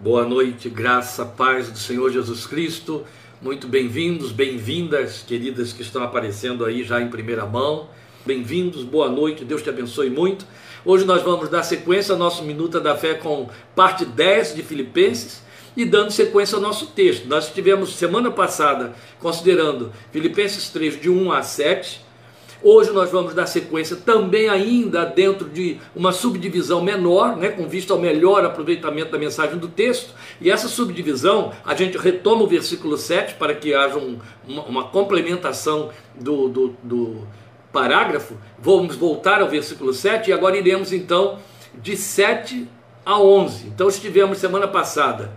Boa noite, graça, paz do Senhor Jesus Cristo. Muito bem-vindos, bem-vindas, queridas que estão aparecendo aí já em primeira mão. Bem-vindos, boa noite, Deus te abençoe muito. Hoje nós vamos dar sequência ao nosso Minuta da Fé com parte 10 de Filipenses e dando sequência ao nosso texto. Nós tivemos semana passada considerando Filipenses 3 de 1 a 7 Hoje nós vamos dar sequência também ainda dentro de uma subdivisão menor, né, com vista ao melhor aproveitamento da mensagem do texto. E essa subdivisão, a gente retoma o versículo 7 para que haja um, uma, uma, complementação do, do, do parágrafo. Vamos voltar ao versículo 7 e agora iremos então de 7 a 11. Então estivemos semana passada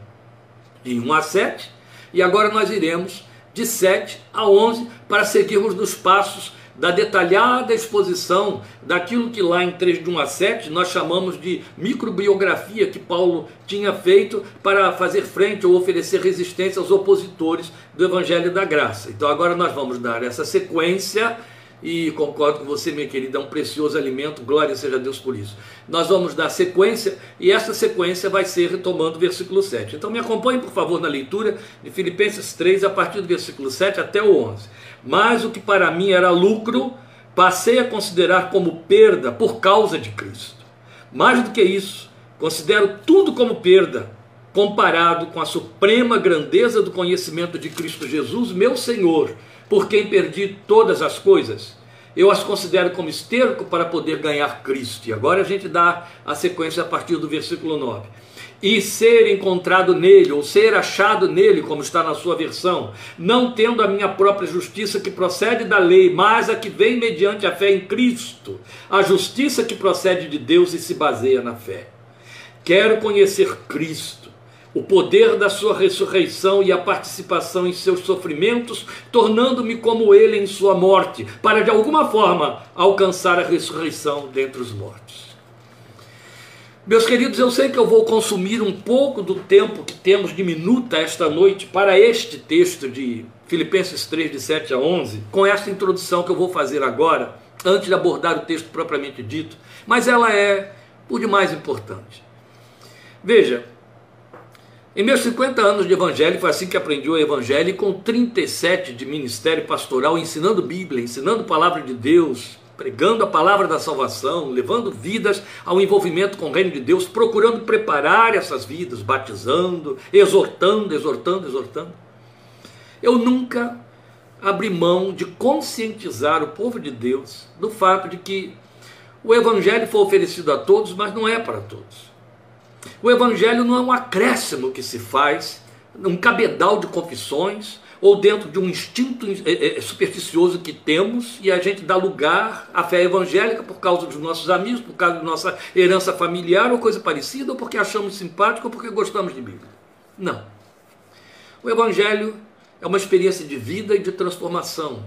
de 1 a 7 e agora nós iremos de 7 a 11 para seguirmos nos passos da detalhada exposição daquilo que lá em 3 de 1 a 7 nós chamamos de microbiografia que Paulo tinha feito para fazer frente ou oferecer resistência aos opositores do Evangelho da Graça. Então agora nós vamos dar essa sequência e concordo com você, minha querida, é um precioso alimento, glória seja a Deus por isso. Nós vamos dar sequência e essa sequência vai ser retomando o versículo 7. Então me acompanhe, por favor, na leitura de Filipenses 3, a partir do versículo 7 até o 11. Mas o que para mim era lucro, passei a considerar como perda por causa de Cristo. Mais do que isso, considero tudo como perda, comparado com a suprema grandeza do conhecimento de Cristo Jesus, meu Senhor por quem perdi todas as coisas, eu as considero como esterco para poder ganhar Cristo. E agora a gente dá a sequência a partir do versículo 9. E ser encontrado nele, ou ser achado nele, como está na sua versão, não tendo a minha própria justiça que procede da lei, mas a que vem mediante a fé em Cristo, a justiça que procede de Deus e se baseia na fé. Quero conhecer Cristo o poder da sua ressurreição e a participação em seus sofrimentos, tornando-me como ele em sua morte, para de alguma forma alcançar a ressurreição dentre os mortos. Meus queridos, eu sei que eu vou consumir um pouco do tempo que temos de minuta esta noite para este texto de Filipenses 3, de 7 a 11, com esta introdução que eu vou fazer agora, antes de abordar o texto propriamente dito, mas ela é por demais importante. Veja, em meus 50 anos de evangelho, foi assim que aprendi o evangelho, com 37 de ministério pastoral, ensinando Bíblia, ensinando a palavra de Deus, pregando a palavra da salvação, levando vidas ao envolvimento com o reino de Deus, procurando preparar essas vidas, batizando, exortando, exortando, exortando. Eu nunca abri mão de conscientizar o povo de Deus do fato de que o evangelho foi oferecido a todos, mas não é para todos. O Evangelho não é um acréscimo que se faz, um cabedal de confissões, ou dentro de um instinto é, é, supersticioso que temos e a gente dá lugar à fé evangélica por causa dos nossos amigos, por causa da nossa herança familiar ou coisa parecida, ou porque achamos simpático ou porque gostamos de Bíblia. Não. O Evangelho é uma experiência de vida e de transformação.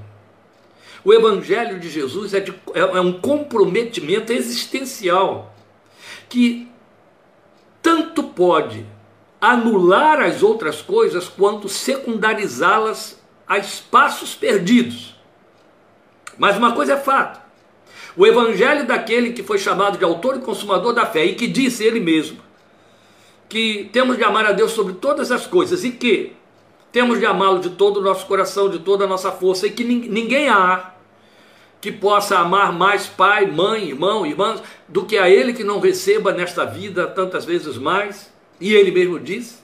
O Evangelho de Jesus é, de, é, é um comprometimento existencial que tanto pode anular as outras coisas quanto secundarizá-las a espaços perdidos. Mas uma coisa é fato: o evangelho daquele que foi chamado de autor e consumador da fé e que disse ele mesmo que temos de amar a Deus sobre todas as coisas e que temos de amá-lo de todo o nosso coração, de toda a nossa força e que ninguém há que possa amar mais pai, mãe, irmão, irmãs, do que a ele que não receba nesta vida tantas vezes mais. E ele mesmo diz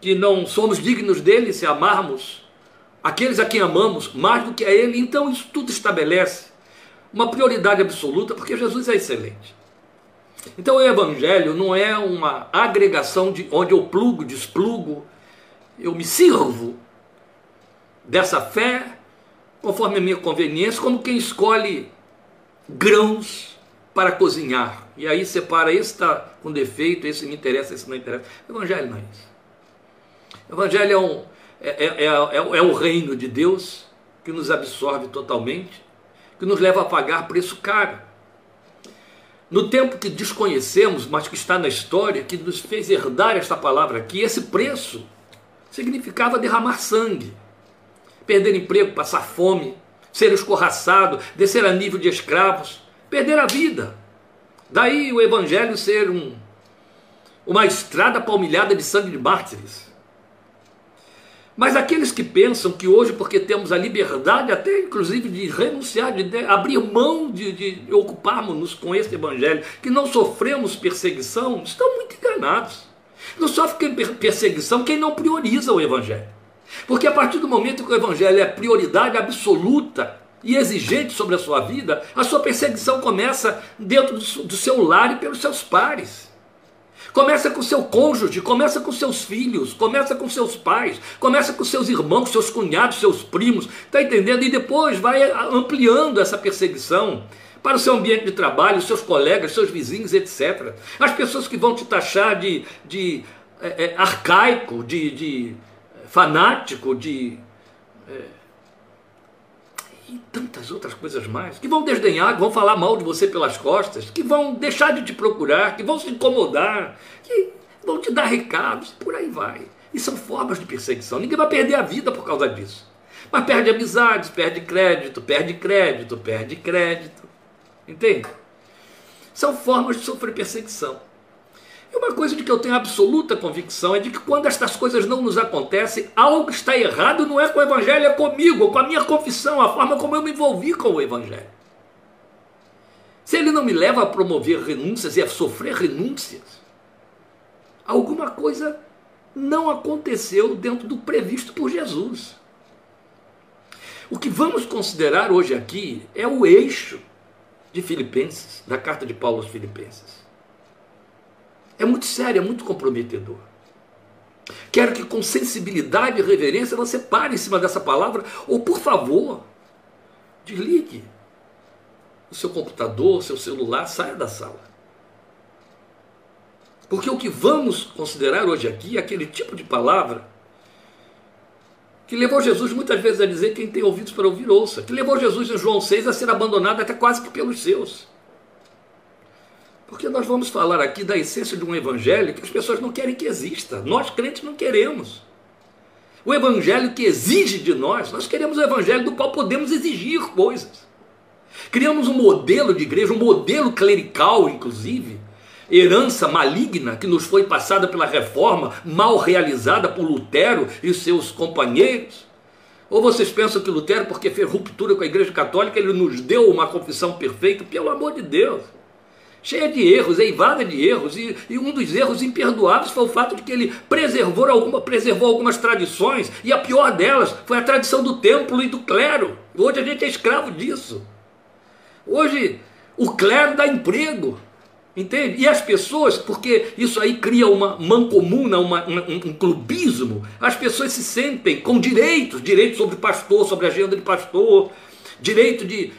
que não somos dignos dele se amarmos aqueles a quem amamos mais do que a ele. Então isso tudo estabelece uma prioridade absoluta, porque Jesus é excelente. Então o evangelho não é uma agregação de onde eu plugo, desplugo, eu me sirvo dessa fé conforme a minha conveniência, como quem escolhe grãos para cozinhar. E aí separa, esse está com defeito, esse me interessa, esse não interessa. Evangelho não é isso. Evangelho é, um, é, é, é, é o reino de Deus que nos absorve totalmente, que nos leva a pagar preço caro. No tempo que desconhecemos, mas que está na história, que nos fez herdar esta palavra aqui, esse preço significava derramar sangue perder emprego, passar fome, ser escorraçado, descer a nível de escravos, perder a vida. Daí o evangelho ser um uma estrada palmilhada de sangue de mártires. Mas aqueles que pensam que hoje, porque temos a liberdade, até inclusive de renunciar, de abrir mão de, de ocuparmos-nos com este evangelho, que não sofremos perseguição, estão muito enganados. Não sofre perseguição quem não prioriza o evangelho. Porque a partir do momento que o evangelho é prioridade absoluta e exigente sobre a sua vida, a sua perseguição começa dentro do seu lar e pelos seus pares. Começa com seu cônjuge, começa com seus filhos, começa com seus pais, começa com seus irmãos, seus cunhados, seus primos, está entendendo? E depois vai ampliando essa perseguição para o seu ambiente de trabalho, seus colegas, seus vizinhos, etc. As pessoas que vão te taxar de, de é, é, arcaico, de, de fanático, de. É, e tantas outras coisas mais, que vão desdenhar, que vão falar mal de você pelas costas, que vão deixar de te procurar, que vão se incomodar, que vão te dar recados, por aí vai. E são formas de perseguição. Ninguém vai perder a vida por causa disso. Mas perde amizades, perde crédito, perde crédito, perde crédito. Entende? São formas de sofrer perseguição. E uma coisa de que eu tenho absoluta convicção é de que quando estas coisas não nos acontecem, algo está errado não é com o Evangelho, é comigo, com a minha confissão, a forma como eu me envolvi com o Evangelho. Se ele não me leva a promover renúncias e a sofrer renúncias, alguma coisa não aconteceu dentro do previsto por Jesus. O que vamos considerar hoje aqui é o eixo de Filipenses, da carta de Paulo aos Filipenses. É muito sério, é muito comprometedor. Quero que com sensibilidade e reverência você pare em cima dessa palavra, ou por favor, desligue o seu computador, o seu celular, saia da sala. Porque o que vamos considerar hoje aqui é aquele tipo de palavra que levou Jesus muitas vezes a dizer: quem tem ouvidos para ouvir, ouça. Que levou Jesus em João 6 a ser abandonado até quase que pelos seus. Porque nós vamos falar aqui da essência de um evangelho que as pessoas não querem que exista. Nós crentes não queremos. O evangelho que exige de nós, nós queremos o evangelho do qual podemos exigir coisas. Criamos um modelo de igreja, um modelo clerical, inclusive, herança maligna que nos foi passada pela reforma, mal realizada por Lutero e seus companheiros. Ou vocês pensam que Lutero, porque fez ruptura com a igreja católica, ele nos deu uma confissão perfeita? Pelo amor de Deus cheia de erros, eivada de erros, e, e, um dos erros imperdoáveis foi o fato de que ele preservou, alguma, preservou algumas tradições, e a pior delas foi a tradição do templo e do clero. Hoje a gente é escravo disso. Hoje o clero dá emprego, entende? E as pessoas, porque isso aí cria uma mancomuna, uma, um, um clubismo, as pessoas se sentem com direitos, direitos sobre pastor, sobre agenda de pastor, direito de,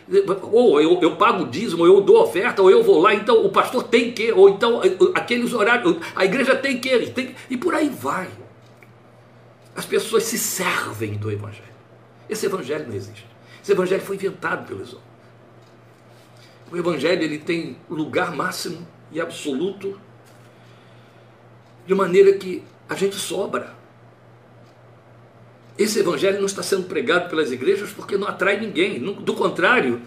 ou eu, eu pago dízimo, ou eu dou oferta, ou eu vou lá, então o pastor tem que, ou então aqueles horários, a igreja tem que, tem, e por aí vai. As pessoas se servem do evangelho. Esse evangelho não existe. Esse evangelho foi inventado pelos homens. O evangelho ele tem lugar máximo e absoluto, de maneira que a gente sobra. Esse evangelho não está sendo pregado pelas igrejas porque não atrai ninguém. Do contrário,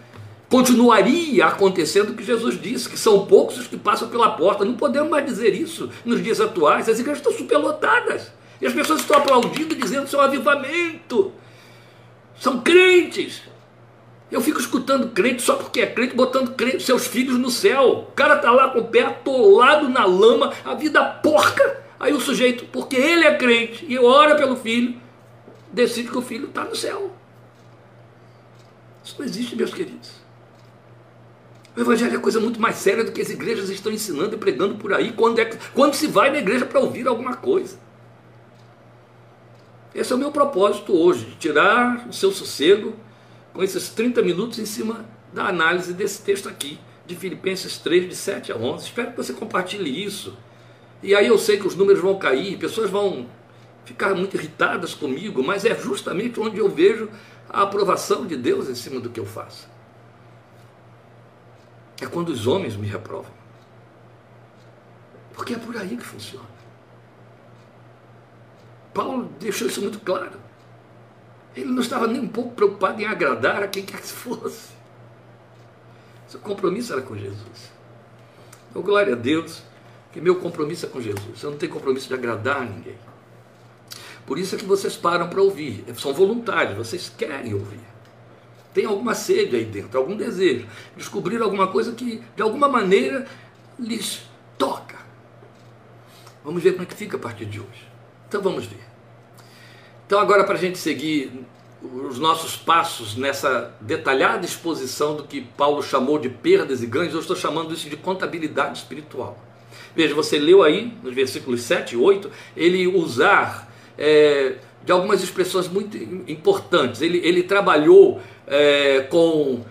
continuaria acontecendo o que Jesus disse, que são poucos os que passam pela porta. Não podemos mais dizer isso nos dias atuais. As igrejas estão superlotadas. E as pessoas estão aplaudindo, dizendo que isso é um avivamento. São crentes. Eu fico escutando crente só porque é crente, botando crente, seus filhos no céu. O cara está lá com o pé atolado na lama, a vida porca. Aí o sujeito, porque ele é crente e ora pelo filho, decide que o filho está no céu. Isso não existe, meus queridos. O Evangelho é coisa muito mais séria do que as igrejas estão ensinando e pregando por aí, quando, é, quando se vai na igreja para ouvir alguma coisa. Esse é o meu propósito hoje, tirar o seu sossego com esses 30 minutos em cima da análise desse texto aqui, de Filipenses 3, de 7 a 11. Espero que você compartilhe isso. E aí eu sei que os números vão cair, pessoas vão ficar muito irritadas comigo, mas é justamente onde eu vejo a aprovação de Deus em cima do que eu faço. É quando os homens me reprovam. Porque é por aí que funciona. Paulo deixou isso muito claro. Ele não estava nem um pouco preocupado em agradar a quem quer que fosse. Seu compromisso era com Jesus. Então, glória a Deus. que meu compromisso é com Jesus. Eu não tenho compromisso de agradar ninguém. Por isso é que vocês param para ouvir. São voluntários, vocês querem ouvir. Tem alguma sede aí dentro, algum desejo. Descobrir alguma coisa que, de alguma maneira, lhes toca. Vamos ver como é que fica a partir de hoje. Então vamos ver. Então, agora, para a gente seguir os nossos passos nessa detalhada exposição do que Paulo chamou de perdas e ganhos, eu estou chamando isso de contabilidade espiritual. Veja, você leu aí, nos versículos 7 e 8, ele usar é, de algumas expressões muito importantes. Ele, ele trabalhou é, com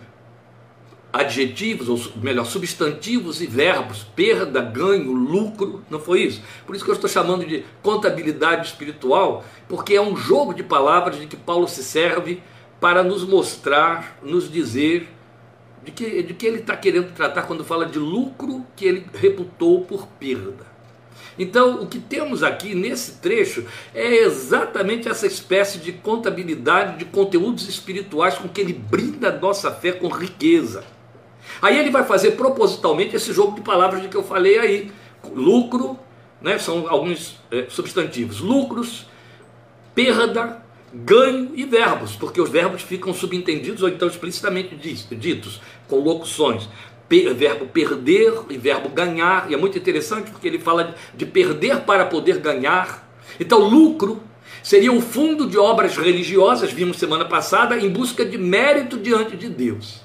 adjetivos, ou melhor, substantivos e verbos, perda, ganho, lucro, não foi isso? Por isso que eu estou chamando de contabilidade espiritual, porque é um jogo de palavras de que Paulo se serve para nos mostrar, nos dizer de que, de que ele está querendo tratar quando fala de lucro que ele reputou por perda. Então, o que temos aqui nesse trecho é exatamente essa espécie de contabilidade de conteúdos espirituais com que ele brinda a nossa fé com riqueza. Aí ele vai fazer propositalmente esse jogo de palavras de que eu falei aí. Lucro, né, são alguns é, substantivos. Lucros, perda, ganho e verbos, porque os verbos ficam subentendidos ou então explicitamente ditos, com locuções verbo perder e verbo ganhar, e é muito interessante porque ele fala de perder para poder ganhar. Então, lucro seria o fundo de obras religiosas, vimos semana passada, em busca de mérito diante de Deus.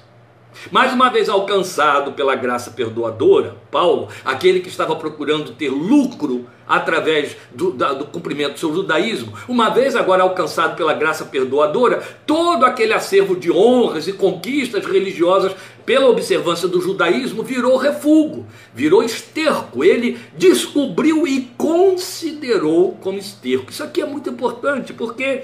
Mais uma vez alcançado pela graça perdoadora, Paulo, aquele que estava procurando ter lucro através do, da, do cumprimento do seu judaísmo, uma vez agora alcançado pela graça perdoadora, todo aquele acervo de honras e conquistas religiosas pela observância do judaísmo virou refúgio, virou esterco. Ele descobriu e considerou como esterco. Isso aqui é muito importante porque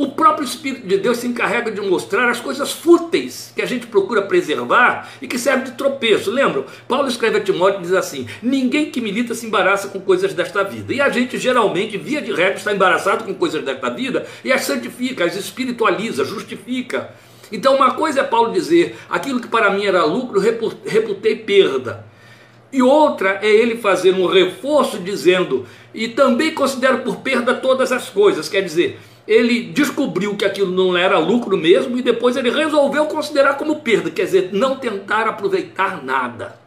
o próprio Espírito de Deus se encarrega de mostrar as coisas fúteis que a gente procura preservar e que servem de tropeço. Lembram? Paulo escreve a Timóteo e diz assim: Ninguém que milita se embaraça com coisas desta vida. E a gente geralmente, via de regra, está embaraçado com coisas desta vida e as santifica, as espiritualiza, justifica. Então, uma coisa é Paulo dizer: aquilo que para mim era lucro, reputei perda. E outra é ele fazer um reforço dizendo: e também considero por perda todas as coisas. Quer dizer, ele descobriu que aquilo não era lucro mesmo e depois ele resolveu considerar como perda, quer dizer, não tentar aproveitar nada.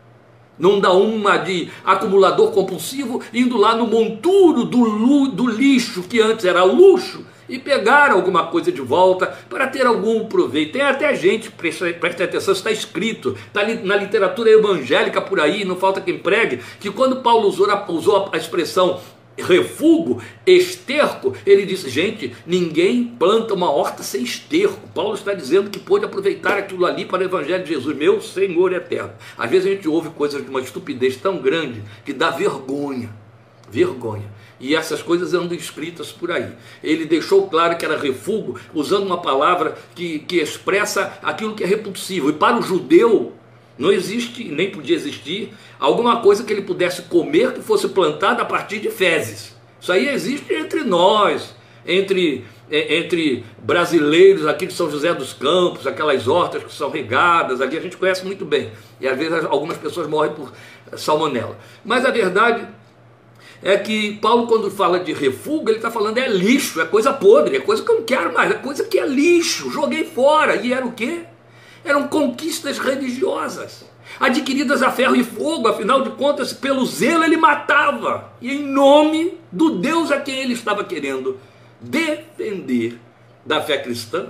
Não dá uma de acumulador compulsivo indo lá no monturo do, do lixo que antes era luxo e pegar alguma coisa de volta para ter algum proveito. Tem até gente, preste atenção, está escrito, está na literatura evangélica por aí, não falta quem pregue, que quando Paulo usou a, usou a expressão refúgio, esterco, ele disse: gente, ninguém planta uma horta sem esterco. Paulo está dizendo que pôde aproveitar aquilo ali para o Evangelho de Jesus, meu Senhor eterno. Às vezes a gente ouve coisas de uma estupidez tão grande que dá vergonha. Vergonha. E essas coisas andam escritas por aí. Ele deixou claro que era refúgio, usando uma palavra que, que expressa aquilo que é repulsivo. E para o judeu, não existe, nem podia existir, alguma coisa que ele pudesse comer que fosse plantada a partir de fezes. Isso aí existe entre nós, entre, é, entre brasileiros aqui de São José dos Campos, aquelas hortas que são regadas, ali a gente conhece muito bem. E às vezes algumas pessoas morrem por salmonela. Mas a verdade é que Paulo, quando fala de refúgio, ele está falando é lixo, é coisa podre, é coisa que eu não quero mais, é coisa que é lixo, joguei fora. E era o quê? eram conquistas religiosas, adquiridas a ferro e fogo, afinal de contas, pelo zelo ele matava, e em nome do Deus a quem ele estava querendo defender da fé cristã.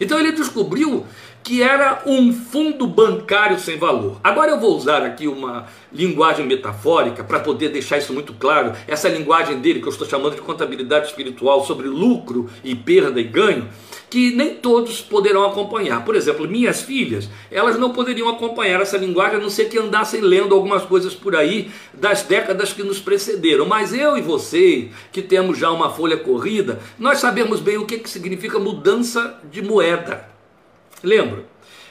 Então ele descobriu que era um fundo bancário sem valor. Agora eu vou usar aqui uma linguagem metafórica para poder deixar isso muito claro. Essa linguagem dele, que eu estou chamando de contabilidade espiritual sobre lucro e perda e ganho, que nem todos poderão acompanhar. Por exemplo, minhas filhas, elas não poderiam acompanhar essa linguagem a não ser que andassem lendo algumas coisas por aí das décadas que nos precederam. Mas eu e você, que temos já uma folha corrida, nós sabemos bem o que, que significa mudança de moeda. Lembro,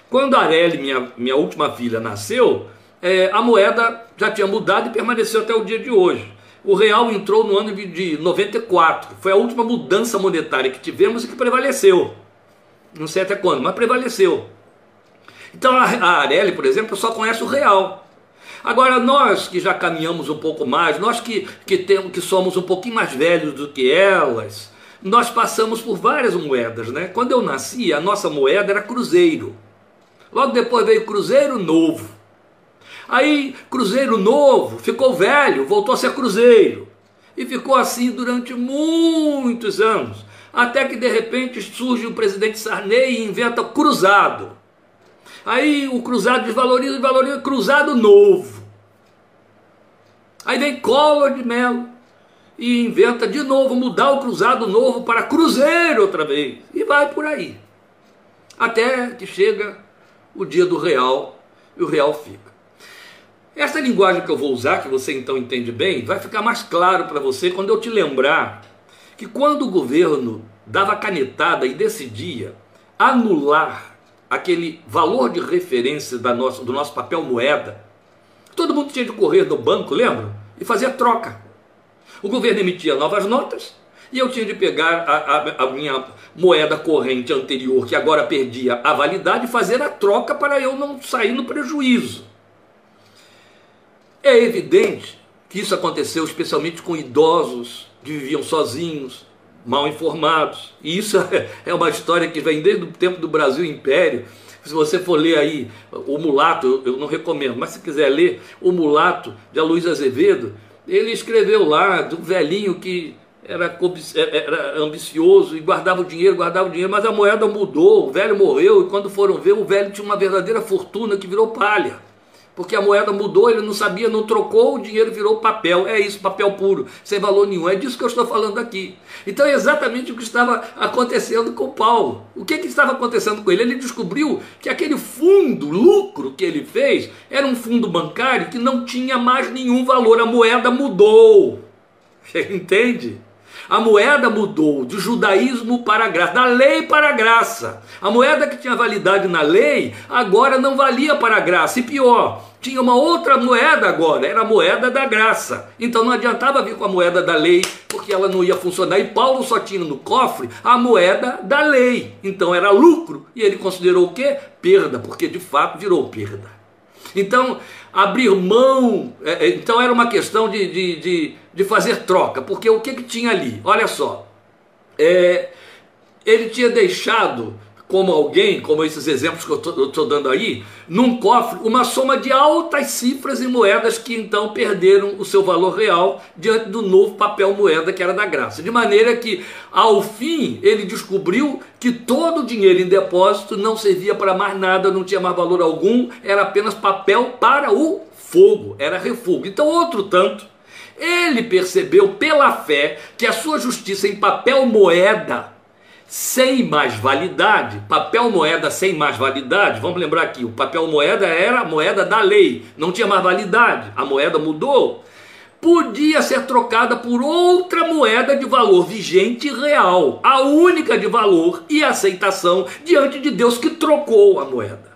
quando a Arely, minha, minha última filha, nasceu, é, a moeda já tinha mudado e permaneceu até o dia de hoje. O real entrou no ano de 94. Foi a última mudança monetária que tivemos e que prevaleceu. Não sei até quando, mas prevaleceu. Então a Arely, por exemplo, só conhece o real. Agora, nós que já caminhamos um pouco mais, nós que, que, temos, que somos um pouquinho mais velhos do que elas, nós passamos por várias moedas, né? Quando eu nasci, a nossa moeda era cruzeiro. Logo depois veio cruzeiro novo. Aí, cruzeiro novo, ficou velho, voltou a ser cruzeiro. E ficou assim durante muitos anos. Até que de repente surge o presidente Sarney e inventa cruzado. Aí o cruzado desvaloriza, desvaloriza, cruzado novo. Aí vem Collor de Mello e inventa de novo mudar o cruzado novo para cruzeiro outra vez. E vai por aí. Até que chega o dia do real e o real fica. Essa linguagem que eu vou usar, que você então entende bem, vai ficar mais claro para você quando eu te lembrar que quando o governo dava canetada e decidia anular aquele valor de referência da nossa, do nosso papel moeda, todo mundo tinha de correr no banco, lembra? E fazer troca. O governo emitia novas notas e eu tinha de pegar a, a, a, minha moeda corrente anterior, que agora perdia a validade, e fazer a troca para eu não sair no prejuízo. É evidente que isso aconteceu especialmente com idosos que viviam sozinhos, mal informados. E isso é uma história que vem desde o tempo do Brasil Império. Se você for ler aí o Mulato, eu não recomendo, mas se quiser ler o Mulato de Aloysio Azevedo, ele escreveu lá do velhinho que era, era ambicioso e guardava o dinheiro, guardava o dinheiro, mas a moeda mudou, o velho morreu e quando foram ver, o velho tinha uma verdadeira fortuna que virou palha porque a moeda mudou, ele não sabia, não trocou, o dinheiro virou papel. É isso, papel puro, sem valor nenhum. É disso que eu estou falando aqui. Então é exatamente o que estava acontecendo com Paulo. O que, que estava acontecendo com ele? Ele descobriu que aquele fundo, lucro que ele fez, era um fundo bancário que não tinha mais nenhum valor. A moeda mudou. Entende? A moeda mudou do judaísmo para a graça, da lei para a graça. A moeda que tinha validade na lei agora não valia para a graça. E pior, tinha uma outra moeda agora, era a moeda da graça. Então não adiantava vir com a moeda da lei, porque ela não ia funcionar. E Paulo só tinha no cofre a moeda da lei. Então era lucro. E ele considerou o quê? Perda, porque de fato virou perda. Então, abrir mão, é, é, então era uma questão de, de, de, de, fazer troca, porque o que, que tinha ali? Olha só, é, ele tinha deixado como alguém, como esses exemplos que eu estou dando aí, num cofre, uma soma de altas cifras e moedas que então perderam o seu valor real diante do novo papel moeda que era da graça. De maneira que, ao fim, ele descobriu que todo o dinheiro em depósito não servia para mais nada, não tinha mais valor algum, era apenas papel para o fogo, era refúgio. Então, outro tanto, ele percebeu pela fé que a sua justiça em papel moeda sem mais validade, papel moeda sem mais validade, vamos lembrar aqui, o papel moeda era a moeda da lei, não tinha mais validade, a moeda mudou, podia ser trocada por outra moeda de valor vigente e real, a única de valor e aceitação diante de Deus que trocou a moeda.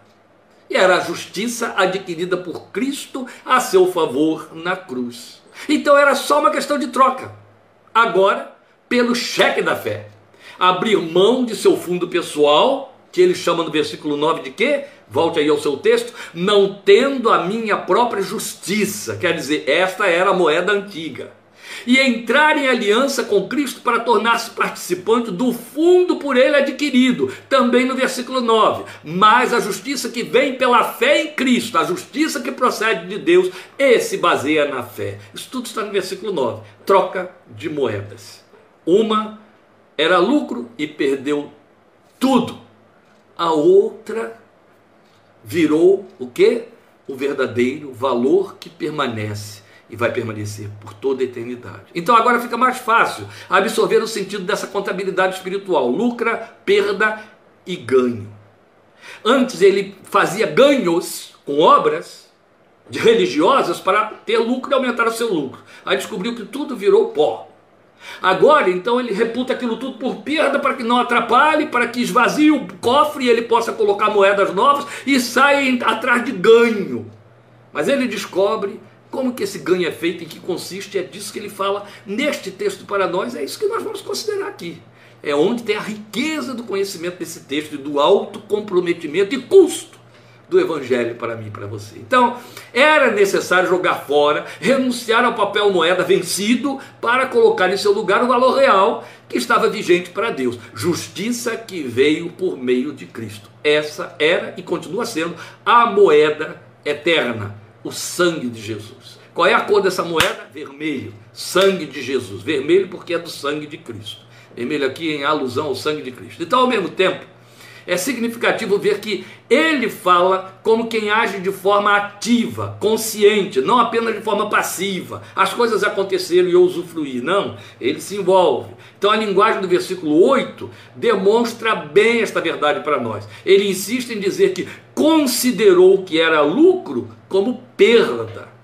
E era a justiça adquirida por Cristo a seu favor na cruz. Então era só uma questão de troca. Agora, pelo cheque da fé abrir mão de seu fundo pessoal, que ele chama no versículo 9 de quê? Volte aí ao seu texto, não tendo a minha própria justiça, quer dizer, esta era a moeda antiga. E entrar em aliança com Cristo para tornar-se participante do fundo por ele adquirido, também no versículo 9. Mas a justiça que vem pela fé em Cristo, a justiça que procede de Deus, esse baseia na fé. Isso tudo está no versículo 9. Troca de moedas. Uma era lucro e perdeu tudo. A outra virou o que? O verdadeiro valor que permanece e vai permanecer por toda a eternidade. Então agora fica mais fácil absorver o sentido dessa contabilidade espiritual: lucra, perda e ganho. Antes ele fazia ganhos com obras religiosas para ter lucro e aumentar o seu lucro. Aí descobriu que tudo virou pó. Agora, então, ele reputa aquilo tudo por perda para que não atrapalhe, para que esvazie o cofre e ele possa colocar moedas novas e saia atrás de ganho. Mas ele descobre como que esse ganho é feito, em que consiste, é disso que ele fala neste texto para nós, é isso que nós vamos considerar aqui. É onde tem a riqueza do conhecimento desse texto do alto comprometimento e custo do Evangelho para mim e para você. Então, era necessário jogar fora, renunciar ao papel moeda vencido para colocar em seu lugar o valor real que estava vigente para Deus. Justiça que veio por meio de Cristo. Essa era e continua sendo a moeda eterna, o sangue de Jesus. Qual é a cor dessa moeda? Vermelho, sangue de Jesus. Vermelho porque é do sangue de Cristo. Vermelho aqui em alusão ao sangue de Cristo. Então, ao mesmo tempo, é significativo ver que ele fala como quem age de forma ativa, consciente, não apenas de forma passiva. As coisas aconteceram e eu usufruí. Não, ele se envolve. Então a linguagem do versículo 8 demonstra bem esta verdade para nós. Ele insiste em dizer que considerou que era lucro como perda.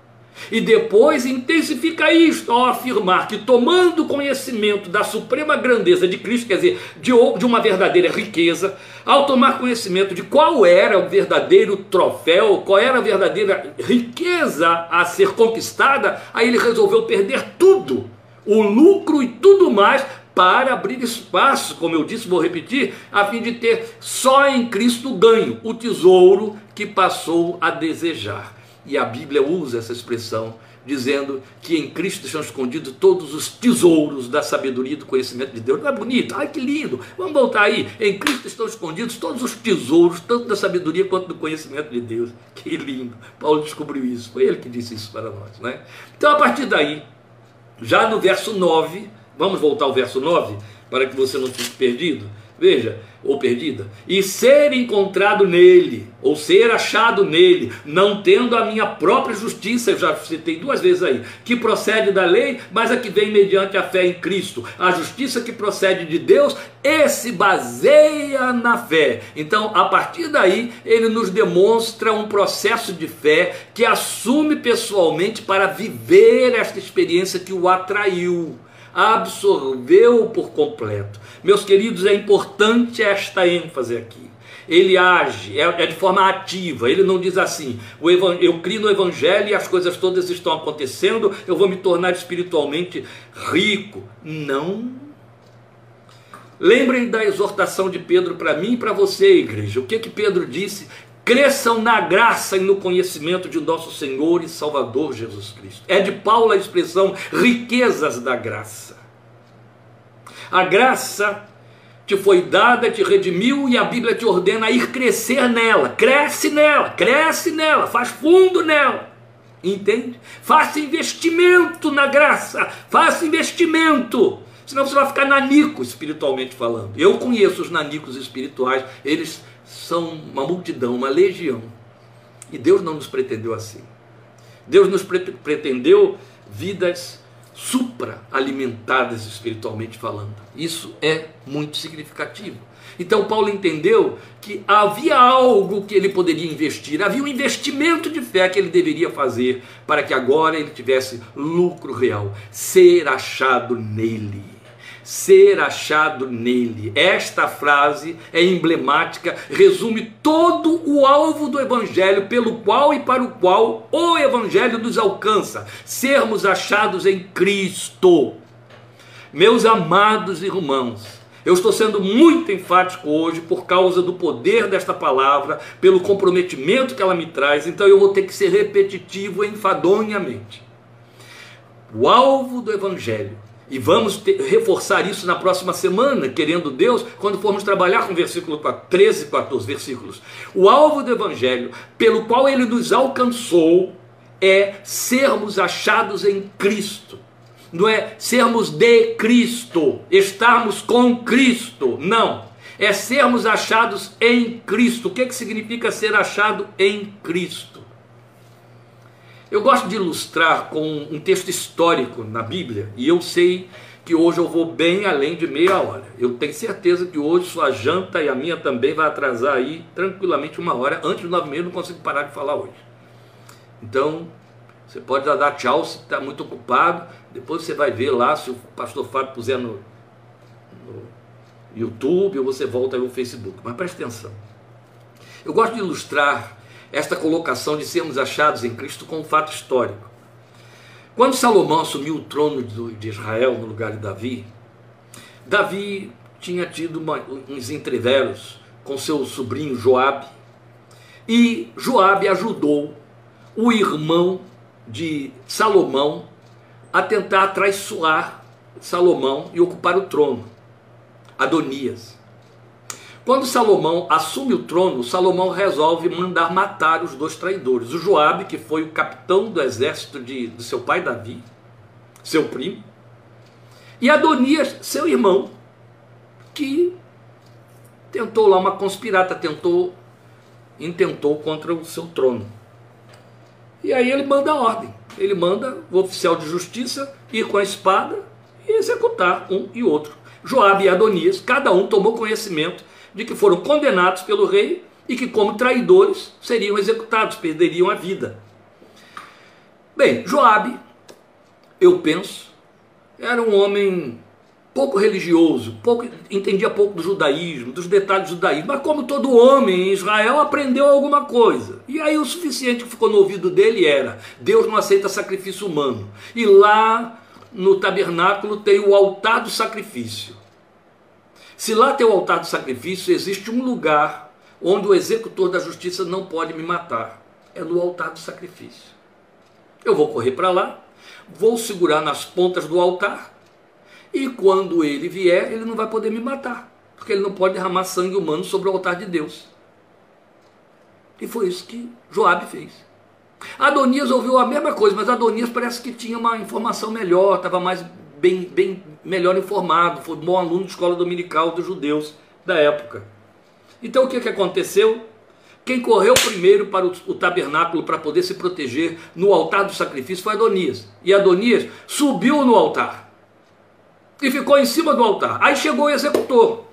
E depois intensifica isto ao afirmar que, tomando conhecimento da suprema grandeza de Cristo, quer dizer, de, uma verdadeira riqueza, ao tomar conhecimento de qual era o verdadeiro troféu, qual era a verdadeira riqueza a ser conquistada, aí ele resolveu perder tudo, o lucro e tudo mais, para abrir espaço, como eu disse, vou repetir, a fim de ter só em Cristo ganho, o tesouro que passou a desejar. E a Bíblia usa essa expressão, dizendo que em Cristo estão escondidos todos os tesouros da sabedoria e do conhecimento de Deus. Não é bonito? Ai, que lindo! Vamos voltar aí. Em Cristo estão escondidos todos os tesouros, tanto da sabedoria quanto do conhecimento de Deus. Que lindo! Paulo descobriu isso. Foi ele que disse isso para nós. Né? Então, a partir daí, já no verso 9, vamos voltar ao verso 9, para que você não fique perdido. Veja, ou perdida, e ser encontrado nele, ou ser achado nele, não tendo a minha própria justiça, eu já citei duas vezes aí, que procede da lei, mas a que vem mediante a fé em Cristo. A justiça que procede de Deus e se baseia na fé. Então, a partir daí, ele nos demonstra um processo de fé que assume pessoalmente para viver esta experiência que o atraiu absorveu por completo. Meus queridos, é importante esta ênfase aqui. Ele age, é, é de forma ativa, ele não diz assim: eu crio no Evangelho e as coisas todas estão acontecendo, eu vou me tornar espiritualmente rico. Não. Lembrem da exortação de Pedro para mim e para você, igreja. O que, que Pedro disse? cresçam na graça e no conhecimento de nosso Senhor e Salvador Jesus Cristo. É de Paulo a expressão riquezas da graça. A graça te foi dada, te redimiu e a Bíblia te ordena a ir crescer nela. Cresce nela, cresce nela, faz fundo nela. Entende? Faça investimento na graça, faça investimento. Senão você vai ficar nanico espiritualmente falando. Eu conheço os nanicos espirituais, eles são uma multidão, uma legião. E Deus não nos pretendeu assim. Deus nos pretendeu vidas supra-alimentadas espiritualmente falando. Isso é muito significativo. Então Paulo entendeu que havia algo que ele poderia investir, havia um investimento de fé que ele deveria fazer para que agora ele tivesse lucro real, ser achado nele ser achado nele. Esta frase é emblemática, resume todo o alvo do Evangelho, pelo qual e para o qual o Evangelho nos alcança: sermos achados em Cristo. Meus amados irmãos, eu estou sendo muito enfático hoje por causa do poder desta palavra, pelo comprometimento que ela me traz, então eu vou ter que ser repetitivo enfadonhamente. O alvo do Evangelho e vamos ter, reforçar isso na próxima semana, querendo Deus, quando formos trabalhar com versículo 4, 13 e 14 versículos. O alvo do Evangelho, pelo qual ele nos alcançou, é sermos achados em Cristo. Não é sermos de Cristo, estarmos com Cristo. Não. É sermos achados em Cristo. O que, é que significa ser achado em Cristo? Eu gosto de ilustrar com um texto histórico na Bíblia, e eu sei que hoje eu vou bem além de meia hora. Eu tenho certeza que hoje sua janta e a minha também vai atrasar aí tranquilamente uma hora. Antes do nove meses não consigo parar de falar hoje. Então, você pode dar tchau se está muito ocupado. Depois você vai ver lá se o pastor Fábio puser no, no YouTube ou você volta aí no Facebook. Mas preste atenção. Eu gosto de ilustrar esta colocação de sermos achados em Cristo com um fato histórico. Quando Salomão assumiu o trono de Israel no lugar de Davi, Davi tinha tido uma, uns entreveros com seu sobrinho Joabe. E Joabe ajudou o irmão de Salomão a tentar traiçoar Salomão e ocupar o trono, Adonias. Quando Salomão assume o trono, Salomão resolve mandar matar os dois traidores. O Joabe, que foi o capitão do exército de, do seu pai Davi, seu primo, e Adonias, seu irmão, que tentou lá uma conspirata, tentou, intentou contra o seu trono. E aí ele manda a ordem. Ele manda o oficial de justiça ir com a espada e executar um e outro. Joabe e Adonias, cada um tomou conhecimento de que foram condenados pelo rei e que, como traidores, seriam executados, perderiam a vida. Bem, Joabe, eu penso, era um homem pouco religioso, pouco, entendia pouco do judaísmo, dos detalhes do judaísmo, mas como todo homem em Israel aprendeu alguma coisa. E aí o suficiente que ficou no ouvido dele era: Deus não aceita sacrifício humano. E lá no tabernáculo tem o altar do sacrifício. Se lá tem o altar do sacrifício, existe um lugar onde o executor da justiça não pode me matar. É no altar do sacrifício. Eu vou correr para lá, vou segurar nas pontas do altar e quando ele vier, ele não vai poder me matar, porque ele não pode derramar sangue humano sobre o altar de Deus. E foi isso que Joabe fez. Adonias ouviu a mesma coisa, mas Adonias parece que tinha uma informação melhor, estava mais bem, bem melhor informado, foi bom aluno de escola dominical dos judeus da época. Então o que, que aconteceu? Quem correu primeiro para o, o tabernáculo para poder se proteger no altar do sacrifício foi Adonias. E Adonias subiu no altar e ficou em cima do altar. Aí chegou o executor.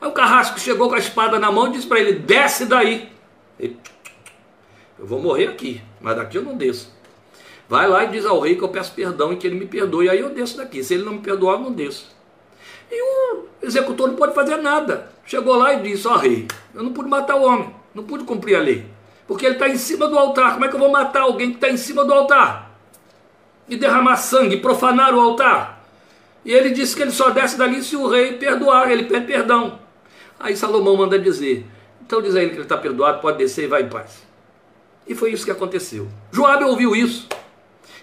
Aí o carrasco chegou com a espada na mão e disse para ele: desce daí. Ele, eu vou morrer aqui, mas daqui eu não desço. Vai lá e diz ao rei que eu peço perdão e que ele me perdoe. Aí eu desço daqui. Se ele não me perdoar, eu não desço. E o executor não pode fazer nada. Chegou lá e disse: Ó oh, rei, eu não pude matar o homem, não pude cumprir a lei. Porque ele está em cima do altar. Como é que eu vou matar alguém que está em cima do altar? E derramar sangue, profanar o altar? E ele disse que ele só desce dali se o rei perdoar, ele pede perdão. Aí Salomão manda dizer: então diz a ele que ele está perdoado, pode descer e vai em paz. E foi isso que aconteceu. Joabe ouviu isso.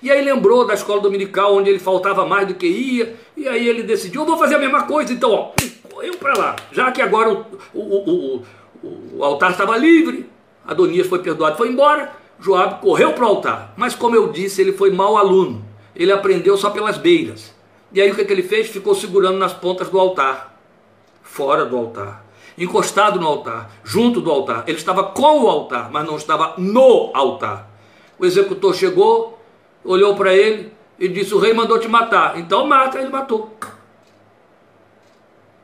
E aí lembrou da escola dominical, onde ele faltava mais do que ia. E aí ele decidiu: eu vou fazer a mesma coisa. Então, ó, correu para lá. Já que agora o, o, o, o altar estava livre, Adonias foi perdoado, foi embora. Joabe correu para o altar. Mas, como eu disse, ele foi mau aluno. Ele aprendeu só pelas beiras. E aí o que, que ele fez? Ficou segurando nas pontas do altar, fora do altar, encostado no altar, junto do altar. Ele estava com o altar, mas não estava no altar. O executor chegou, olhou para ele e disse: O rei mandou te matar, então mata. Ele matou.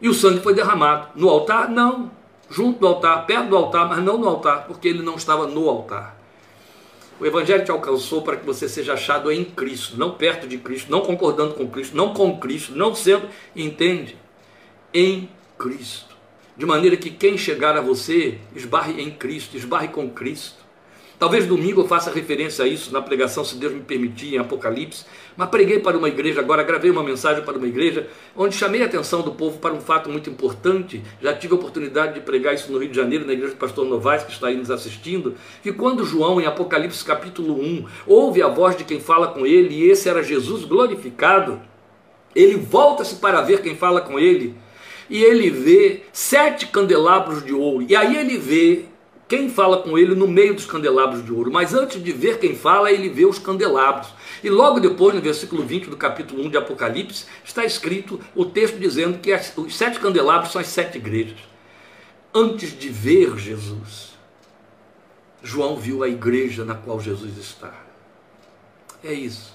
E o sangue foi derramado. No altar? Não. Junto do altar, perto do altar, mas não no altar, porque ele não estava no altar. O Evangelho te alcançou para que você seja achado em Cristo, não perto de Cristo, não concordando com Cristo, não com Cristo, não sendo, entende? Em Cristo. De maneira que quem chegar a você, esbarre em Cristo, esbarre com Cristo. Talvez domingo eu faça referência a isso na pregação, se Deus me permitir, em Apocalipse. Mas preguei para uma igreja agora, gravei uma mensagem para uma igreja, onde chamei a atenção do povo para um fato muito importante. Já tive a oportunidade de pregar isso no Rio de Janeiro, na igreja do pastor Novaes, que está aí nos assistindo. Que quando João, em Apocalipse capítulo 1, ouve a voz de quem fala com ele, e esse era Jesus glorificado, ele volta-se para ver quem fala com ele, e ele vê sete candelabros de ouro. E aí ele vê quem fala com ele no meio dos candelabros de ouro. Mas antes de ver quem fala, ele vê os candelabros. E logo depois, no versículo 20 do capítulo 1 de Apocalipse, está escrito o texto dizendo que os sete candelabros são as sete igrejas. Antes de ver Jesus, João viu a igreja na qual Jesus está. É isso.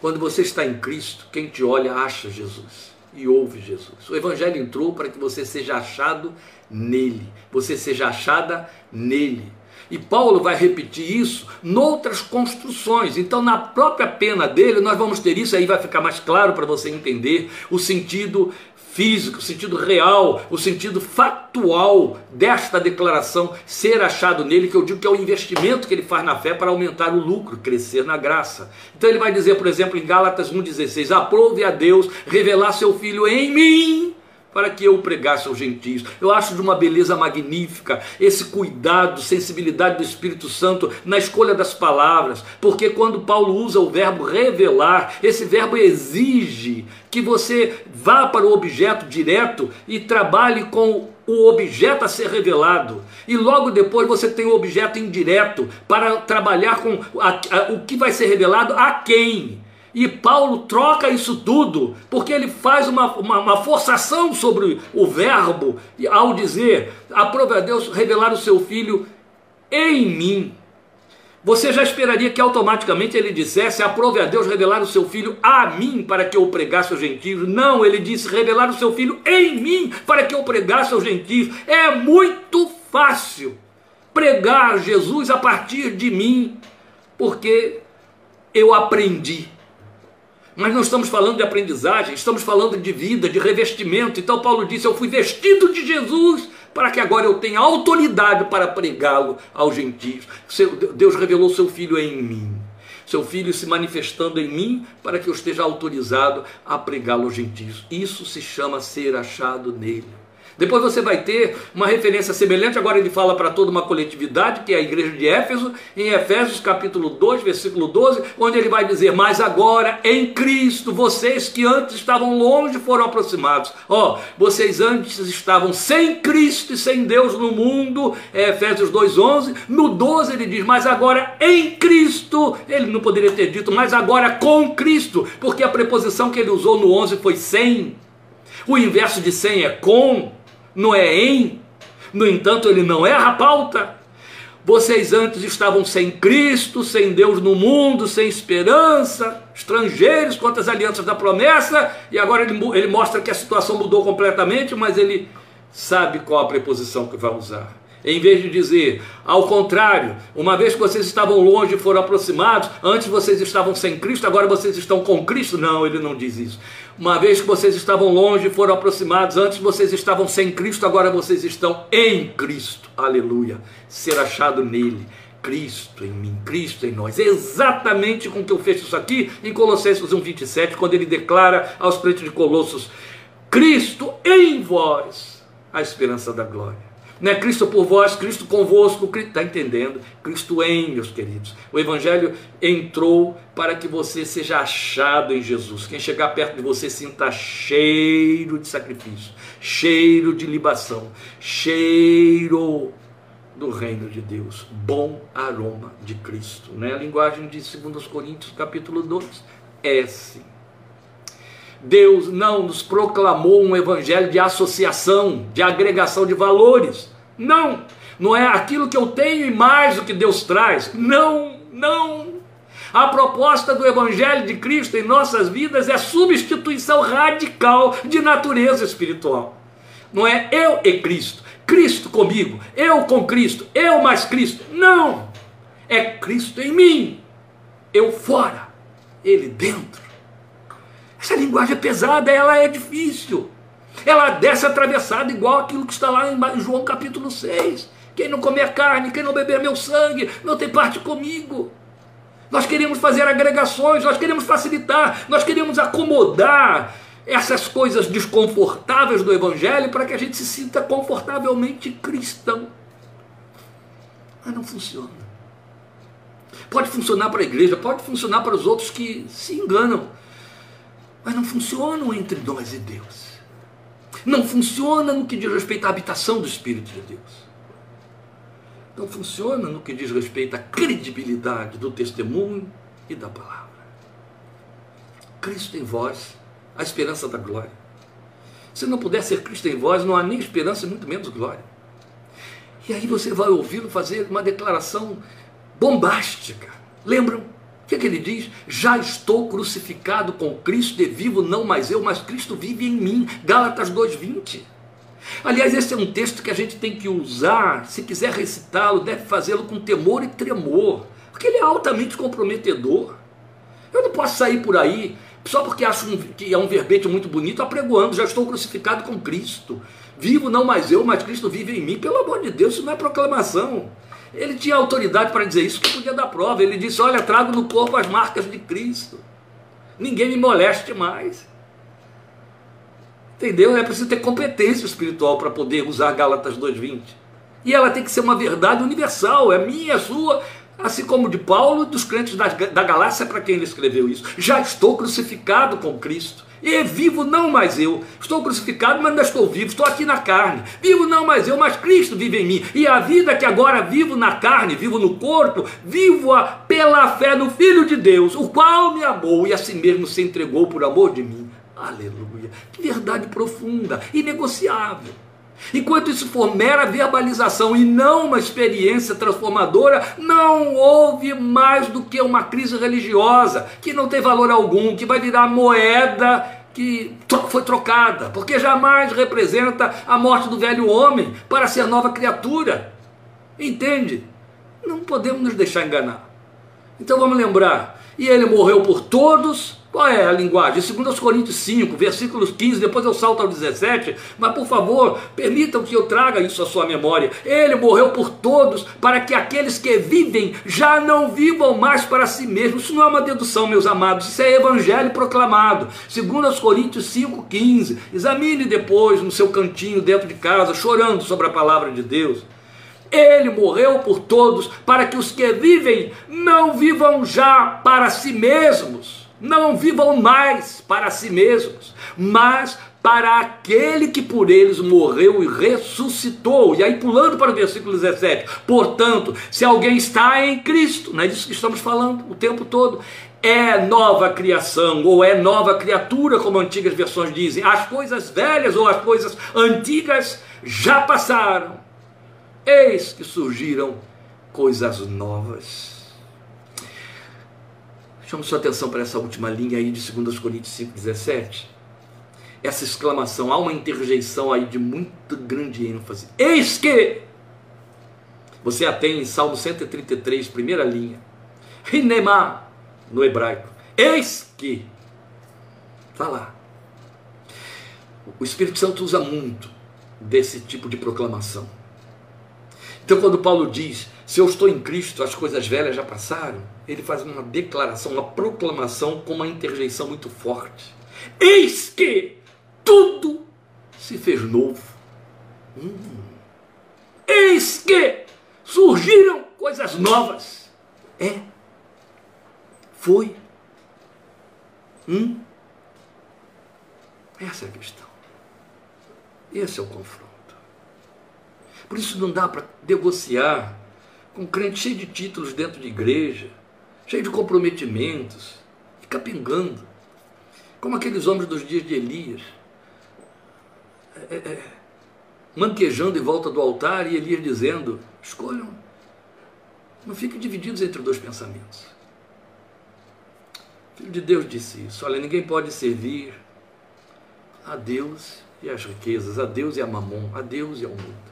Quando você está em Cristo, quem te olha acha Jesus e ouve Jesus. O Evangelho entrou para que você seja achado nele, você seja achada nele. E Paulo vai repetir isso noutras construções. Então, na própria pena dele, nós vamos ter isso, aí vai ficar mais claro para você entender o sentido físico, o sentido real, o sentido factual desta declaração ser achado nele, que eu digo que é o investimento que ele faz na fé para aumentar o lucro, crescer na graça. Então ele vai dizer, por exemplo, em Gálatas 1,16: Aprove a Deus revelar seu filho em mim para que eu pregasse aos gentios. Eu acho de uma beleza magnífica esse cuidado, sensibilidade do Espírito Santo na escolha das palavras, porque quando Paulo usa o verbo revelar, esse verbo exige que você vá para o objeto direto e trabalhe com o objeto a ser revelado. E logo depois você tem o objeto indireto para trabalhar com a, a, o que vai ser revelado a quem. E Paulo troca isso tudo, porque ele faz uma, uma, uma, forçação sobre o verbo, ao dizer: aprove a Deus revelar o seu filho em mim. Você já esperaria que automaticamente ele dissesse: aprove a Deus revelar o seu filho a mim para que eu pregasse aos gentios. Não, ele disse: revelar o seu filho em mim para que eu pregasse aos gentios. É muito fácil pregar Jesus a partir de mim, porque eu aprendi mas não estamos falando de aprendizagem, estamos falando de vida, de revestimento. Então Paulo disse: Eu fui vestido de Jesus para que agora eu tenha autoridade para pregá-lo aos gentios. Deus revelou seu filho em mim. Seu filho se manifestando em mim para que eu esteja autorizado a pregá-lo aos gentios. Isso se chama ser achado nele. Depois você vai ter uma referência semelhante, agora ele fala para toda uma coletividade, que é a igreja de Éfeso, em Efésios capítulo 2, versículo 12, onde ele vai dizer: Mas agora em Cristo, vocês que antes estavam longe foram aproximados. Ó, oh, vocês antes estavam sem Cristo e sem Deus no mundo, é Efésios 2,11. No 12 ele diz: Mas agora em Cristo, ele não poderia ter dito, mas agora com Cristo, porque a preposição que ele usou no 11 foi sem. O inverso de sem é com não é em. No entanto, ele não erra a pauta. Vocês antes estavam sem Cristo, sem Deus no mundo, sem esperança, estrangeiros contra as alianças da promessa, e agora ele, ele mostra que a situação mudou completamente, mas ele sabe qual a preposição que vai usar. Em vez de dizer, ao contrário, uma vez que vocês estavam longe e foram aproximados, antes vocês estavam sem Cristo, agora vocês estão com Cristo. Não, ele não diz isso. Uma vez que vocês estavam longe e foram aproximados, antes vocês estavam sem Cristo, agora vocês estão em Cristo. Aleluia. Ser achado nele. Cristo em mim, Cristo em nós. Exatamente com que eu fecho isso aqui em Colossenses 1,27, quando ele declara aos crentes de Colossos: Cristo em vós, a esperança da glória. Não é Cristo por vós, Cristo convosco, está entendendo? Cristo em, meus queridos. O Evangelho entrou para que você seja achado em Jesus. Quem chegar perto de você sinta cheiro de sacrifício, cheiro de libação, cheiro do reino de Deus, bom aroma de Cristo. Né? A linguagem de 2 Coríntios, capítulo 2, é assim. Deus não nos proclamou um evangelho de associação, de agregação de valores. Não, não é aquilo que eu tenho e mais o que Deus traz. Não, não. A proposta do evangelho de Cristo em nossas vidas é substituição radical de natureza espiritual. Não é eu e Cristo, Cristo comigo, eu com Cristo, eu mais Cristo. Não. É Cristo em mim, eu fora, ele dentro. Essa linguagem é pesada, ela é difícil. Ela desce atravessada igual aquilo que está lá em João capítulo 6. Quem não comer carne, quem não beber meu sangue, não tem parte comigo. Nós queremos fazer agregações, nós queremos facilitar, nós queremos acomodar essas coisas desconfortáveis do Evangelho para que a gente se sinta confortavelmente cristão. Mas não funciona. Pode funcionar para a igreja, pode funcionar para os outros que se enganam mas não funcionam entre nós e Deus. Não funciona no que diz respeito à habitação do Espírito de Deus. Não funciona no que diz respeito à credibilidade do testemunho e da palavra. Cristo em vós, a esperança da glória. Se não puder ser Cristo em vós, não há nem esperança muito menos glória. E aí você vai ouvi-lo fazer uma declaração bombástica. Lembram? Que, que ele diz? Já estou crucificado com Cristo e vivo não mais eu, mas Cristo vive em mim. Gálatas 2,20. Aliás, esse é um texto que a gente tem que usar, se quiser recitá-lo, deve fazê-lo com temor e tremor, porque ele é altamente comprometedor. Eu não posso sair por aí só porque acho que é um verbete muito bonito, apregoando, já estou crucificado com Cristo. Vivo não mais eu, mas Cristo vive em mim. Pelo amor de Deus, isso não é proclamação. Ele tinha autoridade para dizer isso, que podia dar prova. Ele disse: Olha, trago no corpo as marcas de Cristo. Ninguém me moleste mais. Entendeu? É preciso ter competência espiritual para poder usar Gálatas 2:20. E ela tem que ser uma verdade universal, é minha, é sua, assim como de Paulo dos crentes da, da Galácia para quem ele escreveu isso. Já estou crucificado com Cristo. E vivo não mais eu. Estou crucificado, mas ainda estou vivo. Estou aqui na carne. Vivo não mais eu, mas Cristo vive em mim. E a vida que agora vivo na carne, vivo no corpo, vivo-a pela fé no Filho de Deus, o qual me amou e a si mesmo se entregou por amor de mim. Aleluia. Que verdade profunda, inegociável. Enquanto isso for mera verbalização e não uma experiência transformadora, não houve mais do que uma crise religiosa que não tem valor algum, que vai virar moeda que foi trocada, porque jamais representa a morte do velho homem para ser nova criatura. Entende? Não podemos nos deixar enganar. Então vamos lembrar: e ele morreu por todos qual é a linguagem? 2 Coríntios 5, versículos 15, depois eu salto ao 17, mas por favor, permitam que eu traga isso à sua memória. Ele morreu por todos, para que aqueles que vivem já não vivam mais para si mesmos. Isso não é uma dedução, meus amados, isso é evangelho proclamado. 2 Coríntios 5, 15. Examine depois no seu cantinho dentro de casa, chorando sobre a palavra de Deus. Ele morreu por todos, para que os que vivem não vivam já para si mesmos não vivam mais para si mesmos, mas para aquele que por eles morreu e ressuscitou. E aí, pulando para o versículo 17: portanto, se alguém está em Cristo, não é disso que estamos falando o tempo todo, é nova criação, ou é nova criatura, como antigas versões dizem. As coisas velhas ou as coisas antigas já passaram, eis que surgiram coisas novas. Chamo sua atenção para essa última linha aí de 2 Coríntios 5,17. Essa exclamação, há uma interjeição aí de muito grande ênfase. Eis que! Você a tem em Salmo 133, primeira linha. Rinemá, no hebraico. Eis que! Está lá. O Espírito Santo usa muito desse tipo de proclamação. Então, quando Paulo diz se eu estou em Cristo, as coisas velhas já passaram. Ele faz uma declaração, uma proclamação com uma interjeição muito forte. Eis que tudo se fez novo. Hum. Eis que surgiram coisas novas. É. Foi. Hum. Essa é a questão. Esse é o confronto. Por isso não dá para negociar um crente cheio de títulos dentro de igreja, cheio de comprometimentos, fica pingando, como aqueles homens dos dias de Elias, é, é, manquejando em volta do altar e Elias dizendo: escolham, não fiquem divididos entre dois pensamentos. O Filho de Deus disse isso: olha, ninguém pode servir a Deus e às riquezas, a Deus e a mamon, a Deus e ao mundo.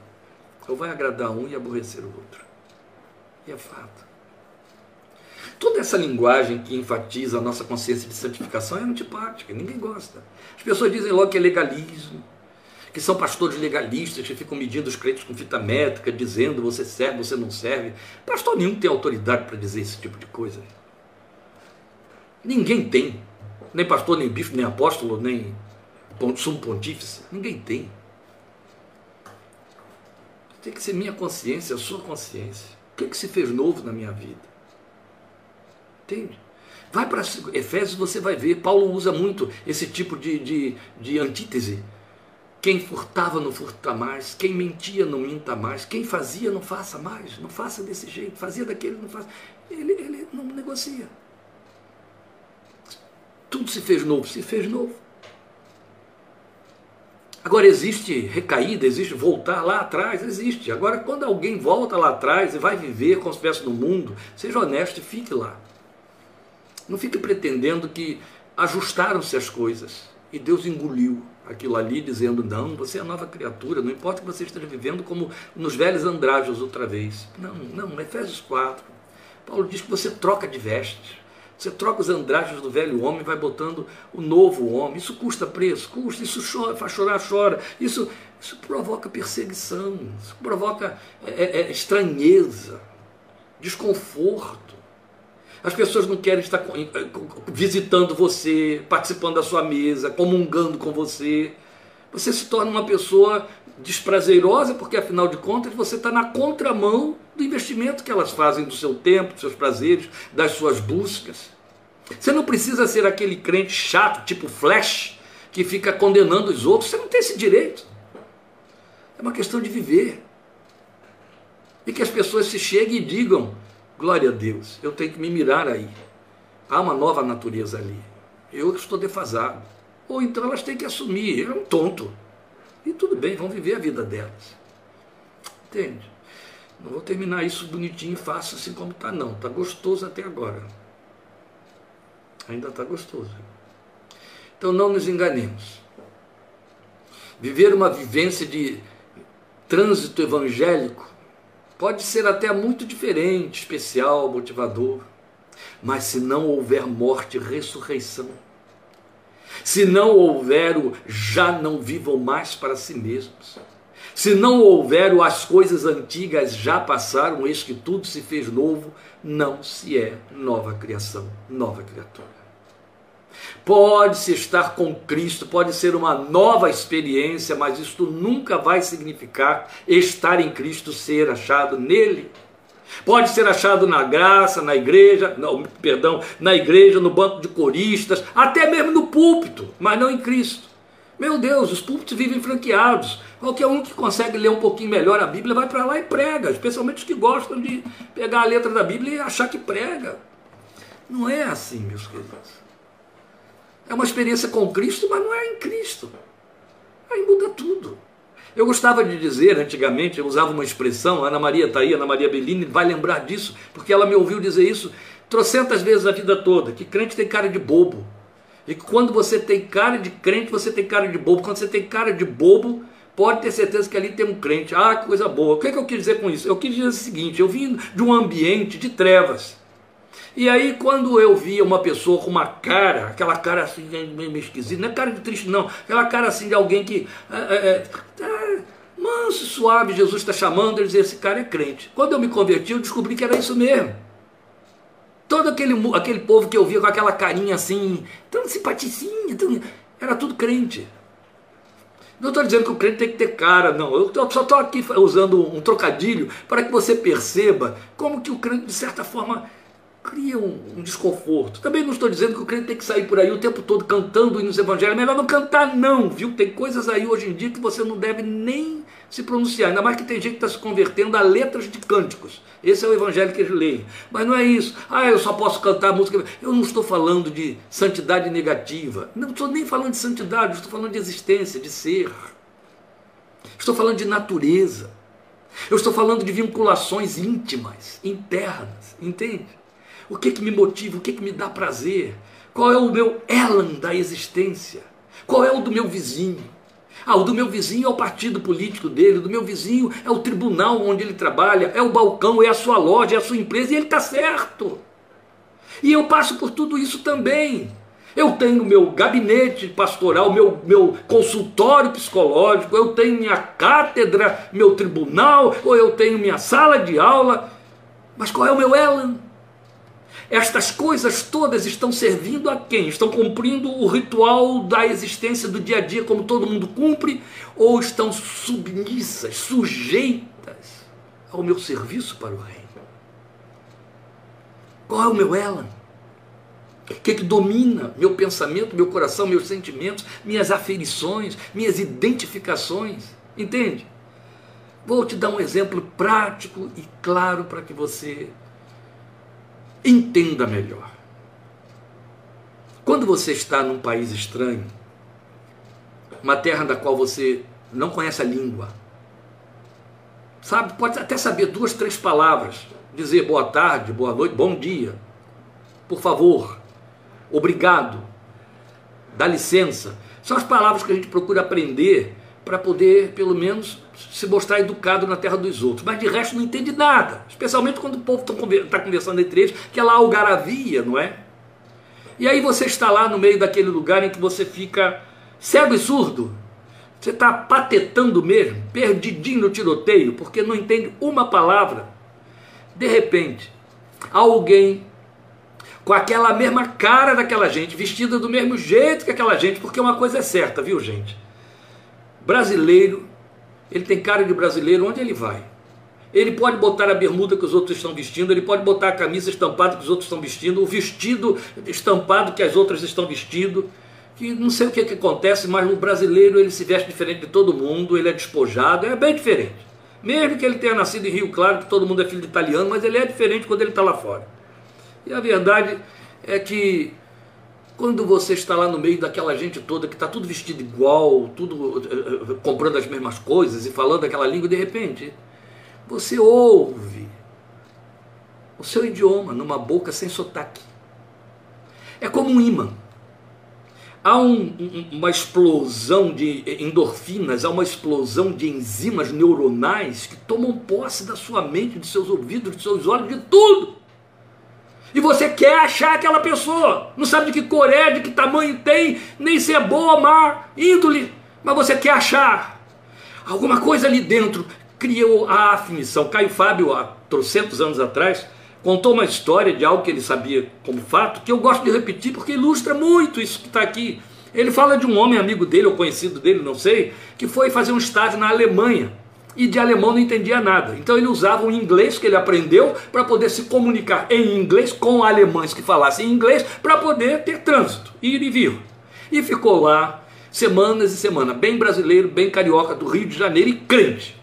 Ou vai agradar um e aborrecer o outro. E é fato. Toda essa linguagem que enfatiza a nossa consciência de santificação é antipática, ninguém gosta. As pessoas dizem logo que é legalismo, que são pastores legalistas que ficam medindo os crentes com fita métrica, dizendo você serve, você não serve. Pastor nenhum tem autoridade para dizer esse tipo de coisa. Ninguém tem. Nem pastor, nem bispo, nem apóstolo, nem sumo pontífice. Ninguém tem. Tem que ser minha consciência, a sua consciência. O que, é que se fez novo na minha vida? Entende? Vai para Efésios, você vai ver. Paulo usa muito esse tipo de, de, de antítese. Quem furtava, não furta mais. Quem mentia, não minta mais. Quem fazia, não faça mais. Não faça desse jeito. Fazia daquele, não faça. Ele, ele não negocia. Tudo se fez novo. Se fez novo. Agora, existe recaída, existe voltar lá atrás? Existe. Agora, quando alguém volta lá atrás e vai viver com os pés no mundo, seja honesto e fique lá. Não fique pretendendo que ajustaram-se as coisas e Deus engoliu aquilo ali, dizendo: Não, você é nova criatura, não importa que você esteja vivendo como nos velhos andrajos outra vez. Não, não, Efésios 4. Paulo diz que você troca de vestes. Você troca os andrajos do velho homem, vai botando o novo homem. Isso custa preço? Custa. Isso chora, faz chorar, chora. Isso, isso provoca perseguição, isso provoca é, é, é estranheza, desconforto. As pessoas não querem estar visitando você, participando da sua mesa, comungando com você. Você se torna uma pessoa desprazerosa, porque afinal de contas você está na contramão do investimento que elas fazem do seu tempo, dos seus prazeres, das suas buscas. Você não precisa ser aquele crente chato, tipo flash, que fica condenando os outros. Você não tem esse direito. É uma questão de viver. E que as pessoas se cheguem e digam: glória a Deus, eu tenho que me mirar aí. Há uma nova natureza ali. Eu estou defasado. Ou então elas têm que assumir: ele é um tonto. E tudo bem, vão viver a vida delas. Entende? Não vou terminar isso bonitinho e fácil assim como está, não. Está gostoso até agora. Ainda está gostoso. Então não nos enganemos. Viver uma vivência de trânsito evangélico pode ser até muito diferente, especial, motivador. Mas se não houver morte ressurreição, se não houver o já não vivam mais para si mesmos, se não houver o as coisas antigas já passaram, eis que tudo se fez novo, não se é nova criação, nova criatura. Pode-se estar com Cristo, pode ser uma nova experiência, mas isto nunca vai significar estar em Cristo, ser achado nele. Pode ser achado na graça, na igreja, não, perdão, na igreja, no banco de coristas, até mesmo no púlpito, mas não em Cristo. Meu Deus, os púlpitos vivem franqueados. Qualquer um que consegue ler um pouquinho melhor a Bíblia vai para lá e prega, especialmente os que gostam de pegar a letra da Bíblia e achar que prega. Não é assim, meus queridos. É uma experiência com Cristo, mas não é em Cristo. Aí muda tudo. Eu gostava de dizer antigamente, eu usava uma expressão, Ana Maria está aí, Ana Maria Bellini vai lembrar disso, porque ela me ouviu dizer isso trocentas vezes a vida toda, que crente tem cara de bobo. E quando você tem cara de crente, você tem cara de bobo. Quando você tem cara de bobo, pode ter certeza que ali tem um crente. Ah, coisa boa. O que, é que eu quis dizer com isso? Eu quis dizer o seguinte: eu vim de um ambiente de trevas. E aí, quando eu via uma pessoa com uma cara, aquela cara assim, meio esquisita, não é cara de triste, não, aquela cara assim de alguém que. É, é, é, manso, suave, Jesus está chamando, ele dizia: esse cara é crente. Quando eu me converti, eu descobri que era isso mesmo. Todo aquele, aquele povo que eu via com aquela carinha assim, tão simpaticinha, tão, era tudo crente. Não estou dizendo que o crente tem que ter cara, não. Eu só estou aqui usando um trocadilho para que você perceba como que o crente, de certa forma, cria um, um, desconforto. Também não estou dizendo que o crente tem que sair por aí o tempo todo cantando nos evangelhos. Melhor não cantar, não, viu? Tem coisas aí hoje em dia que você não deve nem se pronunciar. Ainda mais que tem gente que está se convertendo a letras de cânticos. Esse é o evangelho que eles leem. Mas não é isso. Ah, eu só posso cantar música. Eu não estou falando de santidade negativa. Não estou nem falando de santidade, estou falando de existência, de ser. Estou falando de natureza. Eu estou falando de vinculações íntimas, internas, entende? O que, que me motiva? O que, que me dá prazer? Qual é o meu elan da existência? Qual é o do meu vizinho? Ah, o do meu vizinho é o partido político dele, o do meu vizinho é o tribunal onde ele trabalha, é o balcão, é a sua loja, é a sua empresa, e ele está certo. E eu passo por tudo isso também. Eu tenho meu gabinete pastoral, meu, meu consultório psicológico, eu tenho minha cátedra, meu tribunal, ou eu tenho minha sala de aula. Mas qual é o meu Elan? Estas coisas todas estão servindo a quem? Estão cumprindo o ritual da existência do dia a dia, como todo mundo cumpre, ou estão submissas, sujeitas ao meu serviço para o reino? Qual é o meu Elan? O que, é que domina meu pensamento, meu coração, meus sentimentos, minhas aferições, minhas identificações? Entende? Vou te dar um exemplo prático e claro para que você Entenda melhor. Quando você está num país estranho, uma terra da qual você não conhece a língua, sabe, pode até saber duas, três palavras, dizer boa tarde, boa noite, bom dia, por favor, obrigado, dá licença. São as palavras que a gente procura aprender para poder, pelo menos, se mostrar educado na terra dos outros. Mas de resto não entende nada. Especialmente quando o povo está conversando entre eles, que é lá algaravia, não é? E aí você está lá no meio daquele lugar em que você fica cego e surdo. Você está patetando mesmo, perdidinho no tiroteio, porque não entende uma palavra. De repente, alguém com aquela mesma cara daquela gente, vestida do mesmo jeito que aquela gente, porque uma coisa é certa, viu gente? brasileiro, ele tem cara de brasileiro onde ele vai. Ele pode botar a bermuda que os outros estão vestindo, ele pode botar a camisa estampada que os outros estão vestindo, o vestido estampado que as outras estão vestindo. Que não sei o que, que acontece, mas o brasileiro ele se veste diferente de todo mundo, ele é despojado, é bem diferente. Mesmo que ele tenha nascido em Rio Claro, que todo mundo é filho de italiano, mas ele é diferente quando ele está lá fora. E a verdade é que quando você está lá no meio daquela gente toda que está tudo vestido igual, tudo uh, comprando as mesmas coisas e falando aquela língua, de repente você ouve o seu idioma numa boca sem sotaque. É como um imã. Há um, uma explosão de endorfinas, há uma explosão de enzimas neuronais que tomam posse da sua mente, dos seus ouvidos, dos seus olhos, de tudo. E você quer achar aquela pessoa. Não sabe de que cor é, de que tamanho tem, nem se é boa, má, índole. Mas você quer achar. Alguma coisa ali dentro criou a afinição. Caio Fábio, há trocentos anos atrás, contou uma história de algo que ele sabia como fato, que eu gosto de repetir porque ilustra muito isso que está aqui. Ele fala de um homem amigo dele, ou conhecido dele, não sei, que foi fazer um estágio na Alemanha e de alemão não entendia nada. Então ele usava o inglês que ele aprendeu para poder se comunicar em inglês com alemães que falassem inglês para poder ter trânsito, ir e vir. E ficou lá semanas e semanas, bem brasileiro, bem carioca do Rio de Janeiro e crente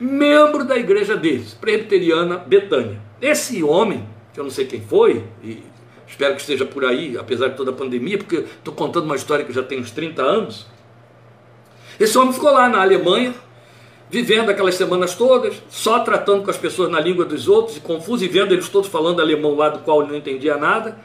membro da igreja deles, presbiteriana Betânia. Esse homem, que eu não sei quem foi, e espero que esteja por aí, apesar de toda a pandemia, porque estou contando uma história que já tem uns 30 anos. Esse homem ficou lá na Alemanha, vivendo aquelas semanas todas, só tratando com as pessoas na língua dos outros, e confuso, e vendo eles todos falando alemão lá do qual ele não entendia nada.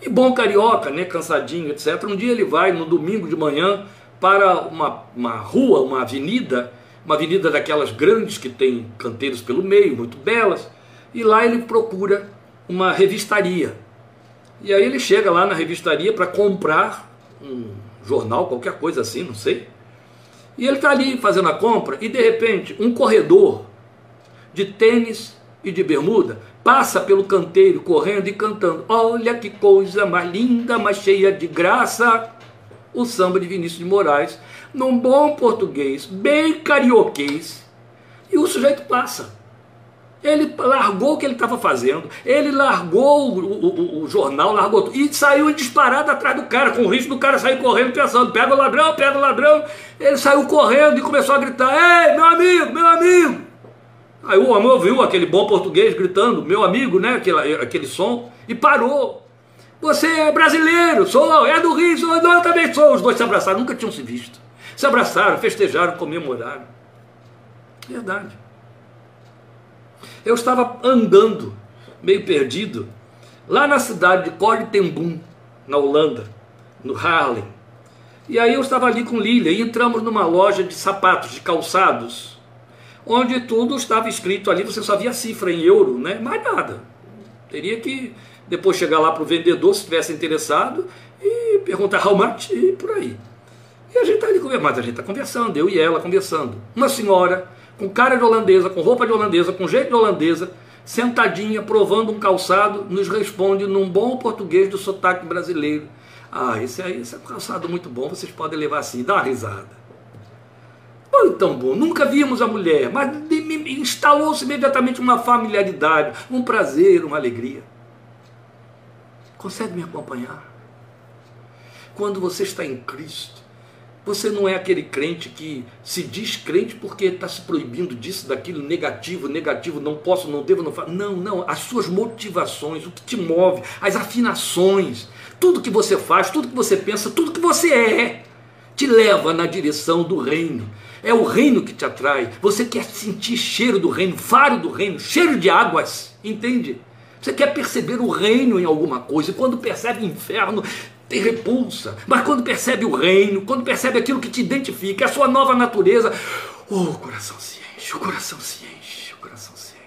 E bom carioca, né, cansadinho, etc. Um dia ele vai, no domingo de manhã, para uma, uma rua, uma avenida, uma avenida daquelas grandes que tem canteiros pelo meio, muito belas, e lá ele procura uma revistaria. E aí ele chega lá na revistaria para comprar um jornal, qualquer coisa assim, não sei. E ele está ali fazendo a compra e de repente um corredor de tênis e de bermuda passa pelo canteiro correndo e cantando: Olha que coisa mais linda, mais cheia de graça. O samba de Vinícius de Moraes num bom português, bem carioquês, e o sujeito passa. Ele largou o que ele estava fazendo, ele largou o, o, o, jornal, largou e saiu disparado atrás do cara, com o risco do cara sair correndo pensando, pega o ladrão, pega o ladrão. Ele saiu correndo e começou a gritar, ei, meu amigo, meu amigo. Aí o homem ouviu aquele bom português gritando, meu amigo, né, aquele, aquele som, e parou. Você é brasileiro, sou, é do Rio, sou, eu também sou. Os dois se abraçaram, nunca tinham se visto. Se abraçaram, festejaram, comemoraram. Verdade. Eu estava andando, meio perdido, lá na cidade de Cortembum, na Holanda, no Haarlem. E aí eu estava ali com Lília e entramos numa loja de sapatos, de calçados, onde tudo estava escrito ali, você só via cifra em euro, né? mais nada. Teria que depois chegar lá para o vendedor, se estivesse interessado, e perguntar how much e por aí. E a gente está ali conversando, mas a gente está conversando, eu e ela conversando. Uma senhora com cara de holandesa, com roupa de holandesa, com jeito de holandesa, sentadinha, provando um calçado, nos responde num bom português do sotaque brasileiro. Ah, esse aí esse é um calçado muito bom, vocês podem levar assim, dá uma risada. Foi tão bom, nunca vimos a mulher, mas instalou-se imediatamente uma familiaridade, um prazer, uma alegria. Consegue me acompanhar? Quando você está em Cristo, você não é aquele crente que se diz crente porque está se proibindo disso, daquilo, negativo, negativo, não posso, não devo, não faço. Não, não. As suas motivações, o que te move, as afinações, tudo que você faz, tudo que você pensa, tudo que você é, te leva na direção do reino. É o reino que te atrai. Você quer sentir cheiro do reino, faro do reino, cheiro de águas, entende? Você quer perceber o reino em alguma coisa, e quando percebe o inferno, tem repulsa. Mas quando percebe o reino, quando percebe aquilo que te identifica, a sua nova natureza, oh, o coração se enche, o coração se enche, o coração se enche.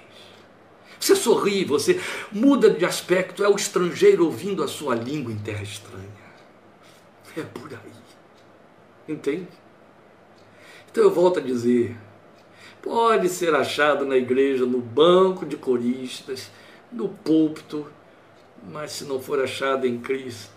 Você sorri, você muda de aspecto, é o estrangeiro ouvindo a sua língua em terra estranha. É por aí. Entende? Então eu volto a dizer, pode ser achado na igreja, no banco de coristas, no púlpito, mas se não for achado em Cristo,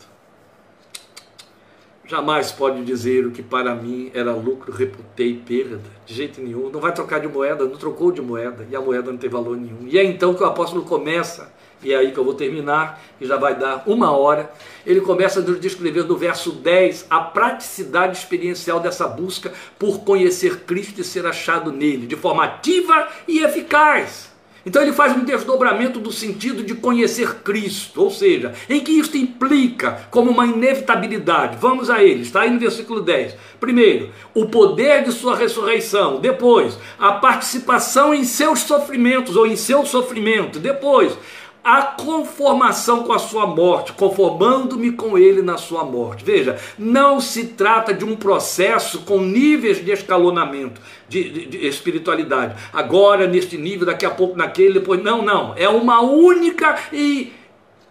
Jamais pode dizer o que para mim era lucro, reputei perda. De jeito nenhum. Não vai trocar de moeda, não trocou de moeda. E a moeda não tem valor nenhum. E é então que o apóstolo começa, e é aí que eu vou terminar, e já vai dar uma hora. Ele começa nos descrever no verso 10 a praticidade experiencial dessa busca por conhecer Cristo e ser achado nele, de forma ativa e eficaz. Então ele faz um desdobramento do sentido de conhecer Cristo, ou seja, em que isto implica como uma inevitabilidade. Vamos a ele, está aí no versículo 10. Primeiro, o poder de sua ressurreição. Depois, a participação em seus sofrimentos ou em seu sofrimento. Depois, a conformação com a sua morte, conformando-me com ele na sua morte. Veja, não se trata de um processo com níveis de escalonamento de, de, de, espiritualidade. Agora neste nível, daqui a pouco naquele, depois. Não, não. É uma única e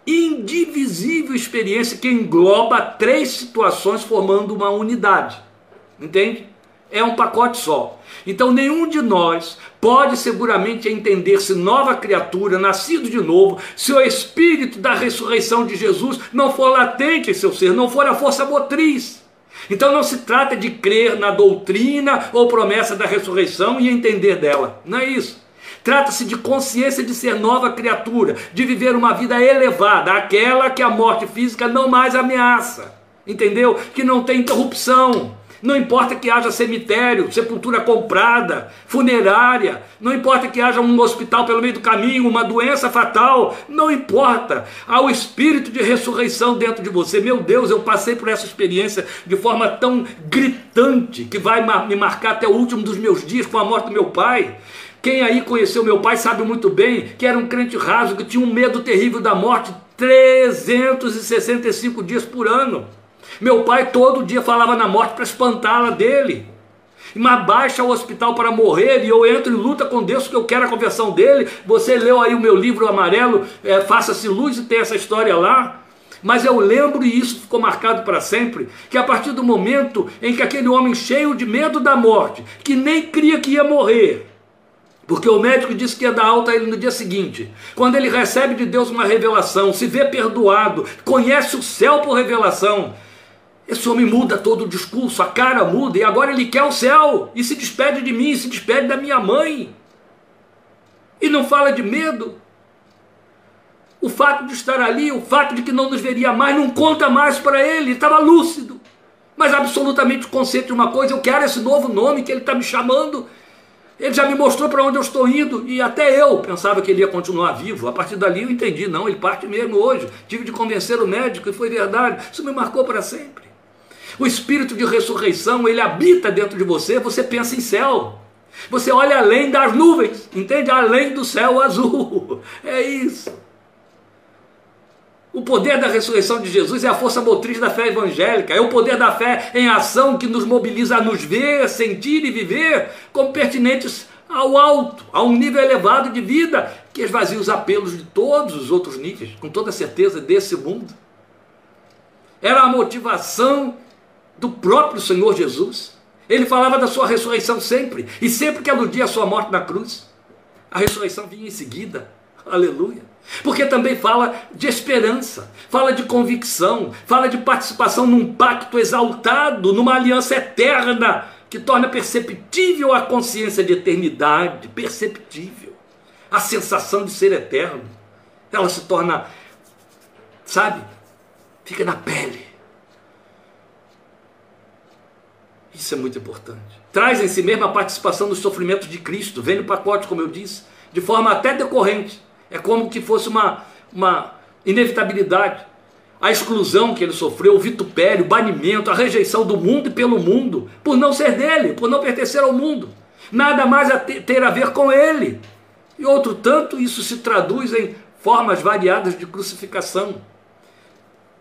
indivisível experiência que engloba três situações formando uma unidade. Entende? É um pacote só. Então nenhum de nós pode seguramente entender-se nova criatura, nascido de novo, se o espírito da ressurreição de Jesus não for latente em seu ser, não for a força motriz. Então não se trata de crer na doutrina ou promessa da ressurreição e entender dela. Não é isso. Trata-se de consciência de ser nova criatura, de viver uma vida elevada, aquela que a morte física não mais ameaça. Entendeu? Que não tem interrupção não importa que haja cemitério, sepultura comprada, funerária, não importa que haja um hospital pelo meio do caminho, uma doença fatal, não importa. Há o espírito de ressurreição dentro de você. Meu Deus, eu passei por essa experiência de forma tão gritante que vai me marcar até o último dos meus dias com a morte do meu pai. Quem aí conheceu meu pai sabe muito bem que era um crente raso, que tinha um medo terrível da morte 365 dias por ano. Meu pai todo dia falava na morte para espantá-la dele. Mas baixa ao hospital para morrer e eu entro em luta com Deus porque eu quero a conversão dele. Você leu aí o meu livro amarelo, é, Faça-se Luz, e tem essa história lá. Mas eu lembro, e isso ficou marcado para sempre, que a partir do momento em que aquele homem cheio de medo da morte, que nem cria que ia morrer, porque o médico disse que ia dar alta a ele no dia seguinte. Quando ele recebe de Deus uma revelação, se vê perdoado, conhece o céu por revelação, esse homem muda todo o discurso, a cara muda, e agora ele quer o céu, e se despede de mim, se despede da minha mãe. E não fala de medo. O fato de estar ali, o fato de que não nos veria mais, não conta mais para ele, estava lúcido. Mas absolutamente consciente de uma coisa, eu quero esse novo nome que ele está me chamando. Ele já me mostrou para onde eu estou indo, e até eu pensava que ele ia continuar vivo. A partir dali eu entendi, não, ele parte mesmo hoje. Tive de convencer o médico e foi verdade. Isso me marcou para sempre. O espírito de ressurreição, ele habita dentro de você, você pensa em céu. Você olha além das nuvens, entende? Além do céu azul. É isso. O poder da ressurreição de Jesus é a força motriz da fé evangélica, é o poder da fé em ação que nos mobiliza a nos ver, sentir e viver como pertinentes ao alto, a um nível elevado de vida que esvazia os apelos de todos os outros níveis, com toda certeza desse mundo. Era a motivação do próprio Senhor Jesus. Ele falava da sua ressurreição sempre, e sempre que aludia a sua morte na cruz, a ressurreição vinha em seguida. Aleluia. Porque também fala de esperança, fala de convicção, fala de participação num pacto exaltado, numa aliança eterna, que torna perceptível a consciência de eternidade, perceptível. A sensação de ser eterno. Ela se torna, sabe, fica na pele. Isso é muito importante. Traz em si mesmo a participação nos sofrimentos de Cristo, vem no pacote, como eu disse, de forma até decorrente. É como que fosse uma, uma inevitabilidade. A exclusão que ele sofreu, o vitupério, o banimento, a rejeição do mundo e pelo mundo, por não ser dele, por não pertencer ao mundo. Nada mais a ter a ver com ele. E outro tanto, isso se traduz em formas variadas de crucificação.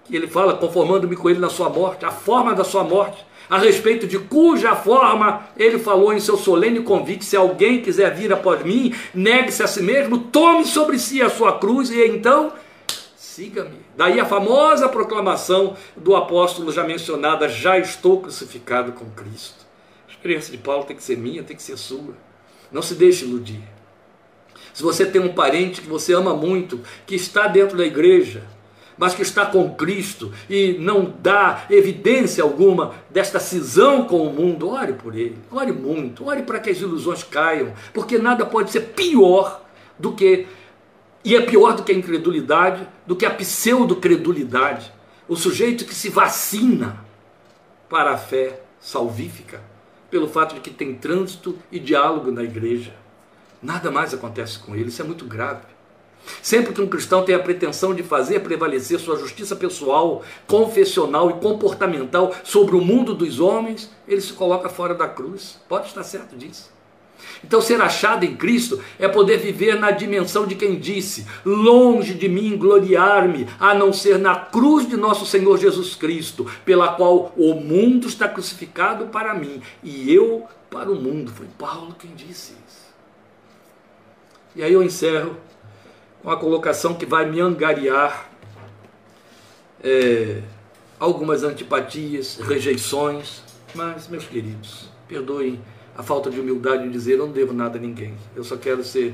Ele fala, conformando-me com ele na sua morte, a forma da sua morte a respeito de cuja forma ele falou em seu solene convite: se alguém quiser vir após mim, negue-se a si mesmo, tome sobre si a sua cruz e então siga-me. Daí a famosa proclamação do apóstolo já mencionada: já estou crucificado com Cristo. A experiência de Paulo tem que ser minha, tem que ser sua. Não se deixe iludir. Se você tem um parente que você ama muito, que está dentro da igreja, mas que está com Cristo e não dá evidência alguma desta cisão com o mundo, ore por ele, ore muito, ore para que as ilusões caiam, porque nada pode ser pior do que, e é pior do que a incredulidade, do que a pseudo-credulidade. O sujeito que se vacina para a fé salvífica, pelo fato de que tem trânsito e diálogo na igreja. Nada mais acontece com ele, isso é muito grave. Sempre que um cristão tem a pretensão de fazer prevalecer sua justiça pessoal, confessional e comportamental sobre o mundo dos homens, ele se coloca fora da cruz. Pode estar certo disso. Então, ser achado em Cristo é poder viver na dimensão de quem disse: longe de mim gloriar-me, a não ser na cruz de nosso Senhor Jesus Cristo, pela qual o mundo está crucificado para mim e eu para o mundo. Foi Paulo quem disse isso. E aí eu encerro com a colocação que vai me angariar é, algumas antipatias, rejeições, mas, meus queridos, perdoem a falta de humildade em dizer eu não devo nada a ninguém, eu só quero ser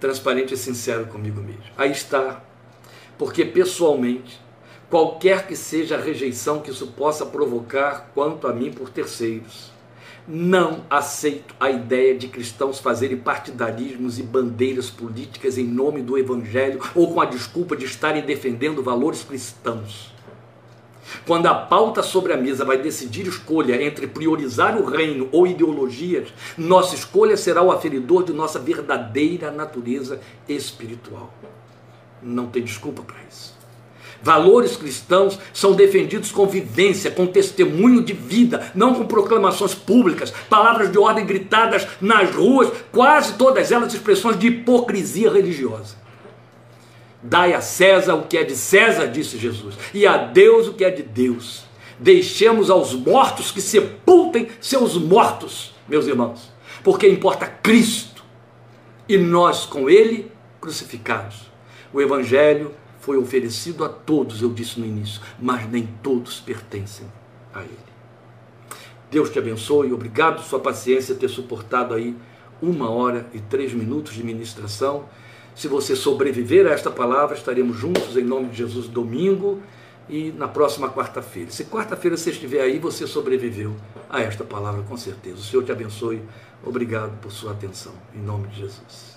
transparente e sincero comigo mesmo. Aí está, porque pessoalmente, qualquer que seja a rejeição que isso possa provocar quanto a mim por terceiros, não aceito a ideia de cristãos fazerem partidarismos e bandeiras políticas em nome do Evangelho ou com a desculpa de estarem defendendo valores cristãos. Quando a pauta sobre a mesa vai decidir escolha entre priorizar o reino ou ideologias, nossa escolha será o aferidor de nossa verdadeira natureza espiritual. Não tem desculpa para isso. Valores cristãos são defendidos com vivência, com testemunho de vida, não com proclamações públicas, palavras de ordem gritadas nas ruas, quase todas elas expressões de hipocrisia religiosa. Dai a César o que é de César, disse Jesus, e a Deus o que é de Deus. Deixemos aos mortos que sepultem seus mortos, meus irmãos, porque importa Cristo e nós com Ele crucificados. O Evangelho foi oferecido a todos, eu disse no início, mas nem todos pertencem a Ele. Deus te abençoe, obrigado por sua paciência ter suportado aí uma hora e três minutos de ministração. Se você sobreviver a esta palavra, estaremos juntos em nome de Jesus domingo e na próxima quarta-feira. Se quarta-feira você estiver aí, você sobreviveu a esta palavra com certeza. O Senhor te abençoe. Obrigado por sua atenção. Em nome de Jesus.